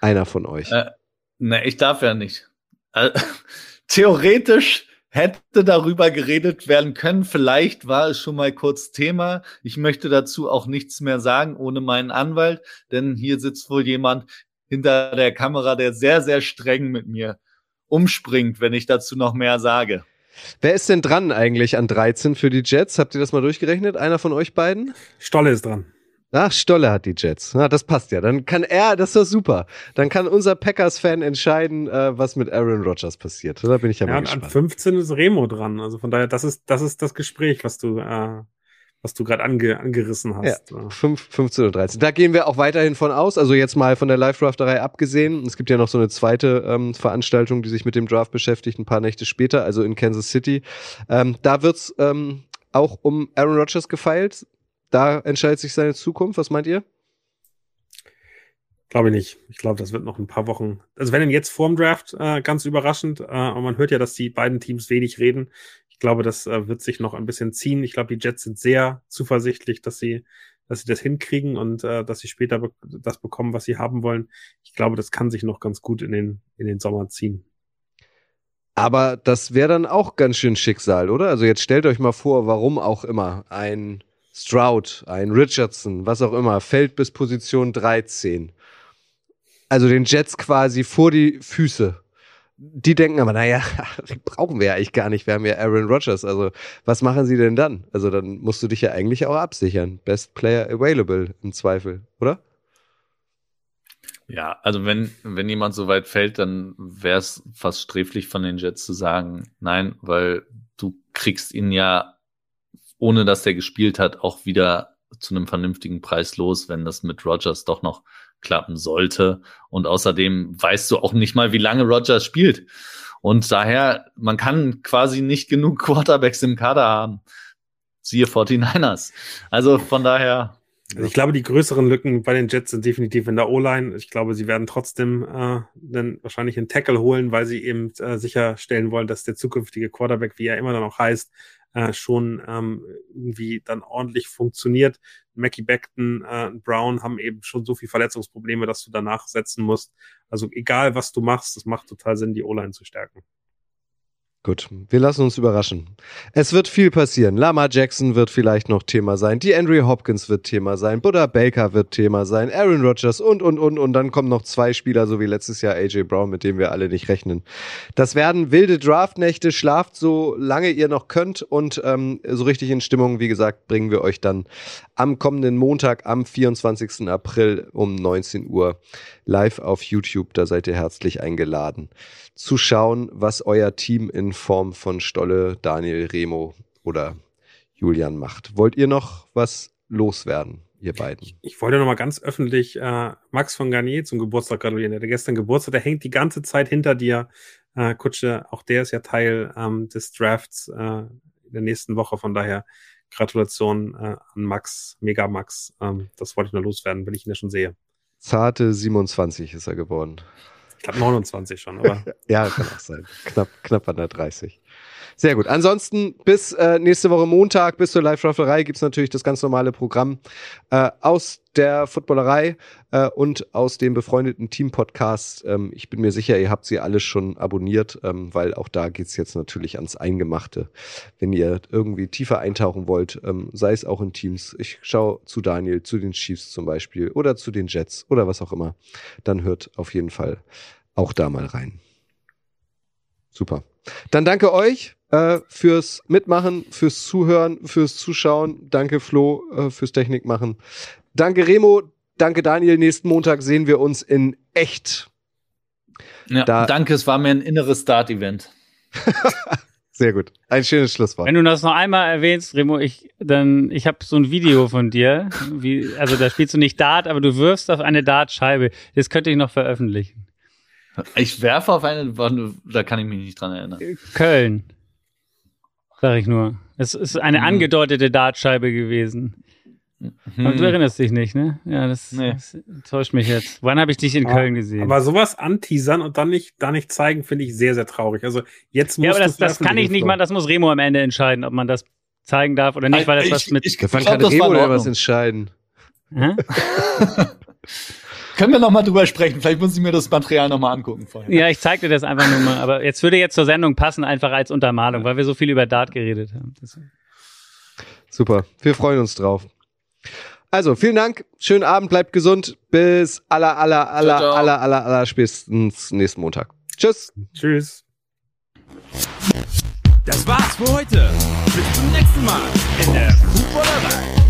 Einer von euch. Äh, ne, ich darf ja nicht. Äh, theoretisch hätte darüber geredet werden können. Vielleicht war es schon mal kurz Thema. Ich möchte dazu auch nichts mehr sagen ohne meinen Anwalt, denn hier sitzt wohl jemand hinter der Kamera, der sehr, sehr streng mit mir umspringt, wenn ich dazu noch mehr sage. Wer ist denn dran eigentlich an 13 für die Jets? Habt ihr das mal durchgerechnet? Einer von euch beiden? Stolle ist dran. Ach, Stolle hat die Jets. Na, das passt ja. Dann kann er, das ist doch super. Dann kann unser Packers-Fan entscheiden, äh, was mit Aaron Rodgers passiert. Da bin ich ja, Ja, mal und an gespannt. 15 ist Remo dran. Also von daher, das ist, das ist das Gespräch, was du, äh, was du gerade ange, angerissen hast. Ja. 5, 15 und 13. Da gehen wir auch weiterhin von aus. Also jetzt mal von der Live-Drafterei abgesehen. Es gibt ja noch so eine zweite ähm, Veranstaltung, die sich mit dem Draft beschäftigt, ein paar Nächte später, also in Kansas City. Ähm, da wird's ähm, auch um Aaron Rodgers gefeilt. Da entscheidet sich seine Zukunft. Was meint ihr? Glaube ich nicht. Ich glaube, das wird noch ein paar Wochen. Also wenn denn jetzt vorm Draft, äh, ganz überraschend. Äh, aber man hört ja, dass die beiden Teams wenig reden. Ich glaube, das äh, wird sich noch ein bisschen ziehen. Ich glaube, die Jets sind sehr zuversichtlich, dass sie, dass sie das hinkriegen und äh, dass sie später be das bekommen, was sie haben wollen. Ich glaube, das kann sich noch ganz gut in den, in den Sommer ziehen. Aber das wäre dann auch ganz schön Schicksal, oder? Also jetzt stellt euch mal vor, warum auch immer ein Stroud, ein Richardson, was auch immer, fällt bis Position 13. Also den Jets quasi vor die Füße. Die denken aber, naja, die brauchen wir ja eigentlich gar nicht. Wir haben ja Aaron Rodgers. Also, was machen sie denn dann? Also, dann musst du dich ja eigentlich auch absichern. Best Player available im Zweifel, oder? Ja, also wenn, wenn jemand so weit fällt, dann wäre es fast sträflich von den Jets zu sagen, nein, weil du kriegst ihn ja, ohne dass der gespielt hat, auch wieder zu einem vernünftigen Preis los, wenn das mit Rogers doch noch klappen sollte. Und außerdem weißt du auch nicht mal, wie lange Rogers spielt. Und daher, man kann quasi nicht genug Quarterbacks im Kader haben. Siehe 49ers. Also von daher, Also ich glaube, die größeren Lücken bei den Jets sind definitiv in der O-Line. Ich glaube, sie werden trotzdem äh, dann wahrscheinlich einen Tackle holen, weil sie eben äh, sicherstellen wollen, dass der zukünftige Quarterback, wie er immer dann auch heißt, äh, schon ähm, irgendwie dann ordentlich funktioniert. Mackie Beckton, äh, Brown haben eben schon so viel Verletzungsprobleme, dass du danach setzen musst. Also egal, was du machst, es macht total Sinn, die O-Line zu stärken. Gut, wir lassen uns überraschen. Es wird viel passieren. Lama Jackson wird vielleicht noch Thema sein. Die Andrew Hopkins wird Thema sein. Buddha Baker wird Thema sein. Aaron Rodgers und, und, und. Und dann kommen noch zwei Spieler, so wie letztes Jahr AJ Brown, mit dem wir alle nicht rechnen. Das werden wilde Draftnächte. Schlaft so lange ihr noch könnt. Und ähm, so richtig in Stimmung, wie gesagt, bringen wir euch dann am kommenden Montag, am 24. April um 19 Uhr live auf YouTube. Da seid ihr herzlich eingeladen zu schauen, was euer Team in Form von Stolle, Daniel, Remo oder Julian macht. Wollt ihr noch was loswerden, ihr beiden? Ich wollte noch mal ganz öffentlich äh, Max von Garnier zum Geburtstag gratulieren. Der hatte gestern Geburtstag, der hängt die ganze Zeit hinter dir. Äh, Kutsche, auch der ist ja Teil ähm, des Drafts äh, in der nächsten Woche. Von daher Gratulation äh, an Max, Mega Max. Ähm, das wollte ich nur loswerden, wenn ich ihn ja schon sehe. Zarte 27 ist er geworden. Ich glaube 29 schon, aber Ja, kann auch sein. Knapp, knapp an der 30. Sehr gut. Ansonsten bis äh, nächste Woche Montag, bis zur Live-Rafferei gibt's natürlich das ganz normale Programm äh, aus der Footballerei äh, und aus dem befreundeten Team-Podcast. Ähm, ich bin mir sicher, ihr habt sie alle schon abonniert, ähm, weil auch da geht's jetzt natürlich ans Eingemachte. Wenn ihr irgendwie tiefer eintauchen wollt, ähm, sei es auch in Teams, ich schaue zu Daniel, zu den Chiefs zum Beispiel oder zu den Jets oder was auch immer, dann hört auf jeden Fall auch da mal rein. Super. Dann danke euch äh, fürs Mitmachen, fürs Zuhören, fürs Zuschauen. Danke Flo äh, fürs Technikmachen. Danke Remo, danke Daniel. Nächsten Montag sehen wir uns in echt. ja, Da- danke, es war mir ein inneres Start-Event. Sehr gut. Ein schönes Schlusswort. Wenn du das noch einmal erwähnst, Remo, ich dann, ich habe so ein Video von dir, wie, also da spielst du nicht Dart, aber du wirfst auf eine Dartscheibe. Das könnte ich noch veröffentlichen. Ich werfe auf eine, da kann ich mich nicht dran erinnern. Köln, sag ich nur. Es ist eine Mhm. angedeutete Dartscheibe gewesen. Aber du Hm. erinnerst dich nicht, ne? Ja, das, Nee. das täuscht mich jetzt. Wann habe ich dich in Ah, Köln gesehen? aber sowas anteasern und dann nicht, da nicht zeigen, finde ich sehr, sehr traurig. Also jetzt muss ja, aber das, das kann ich nicht mal, das muss Remo am Ende entscheiden, ob man das zeigen darf oder nicht, weil das ich, was mit. ich, Wann glaub, kann Remo Ordnung. was entscheiden? Hä? Können wir noch mal drüber sprechen? Vielleicht muss ich mir das Material noch mal angucken vorher. Ja, ich zeig dir das einfach nur mal. Aber jetzt würde jetzt zur Sendung passen, einfach als Untermalung, weil wir so viel über Dart geredet haben. Das, Super. Wir freuen uns drauf. Also, vielen Dank. Schönen Abend. Bleibt gesund. Bis aller, aller, aller, Ciao, ciao. aller, aller, aller spätestens nächsten Montag. Tschüss. Tschüss. Das war's für heute. Bis zum nächsten Mal in der Fußballerei.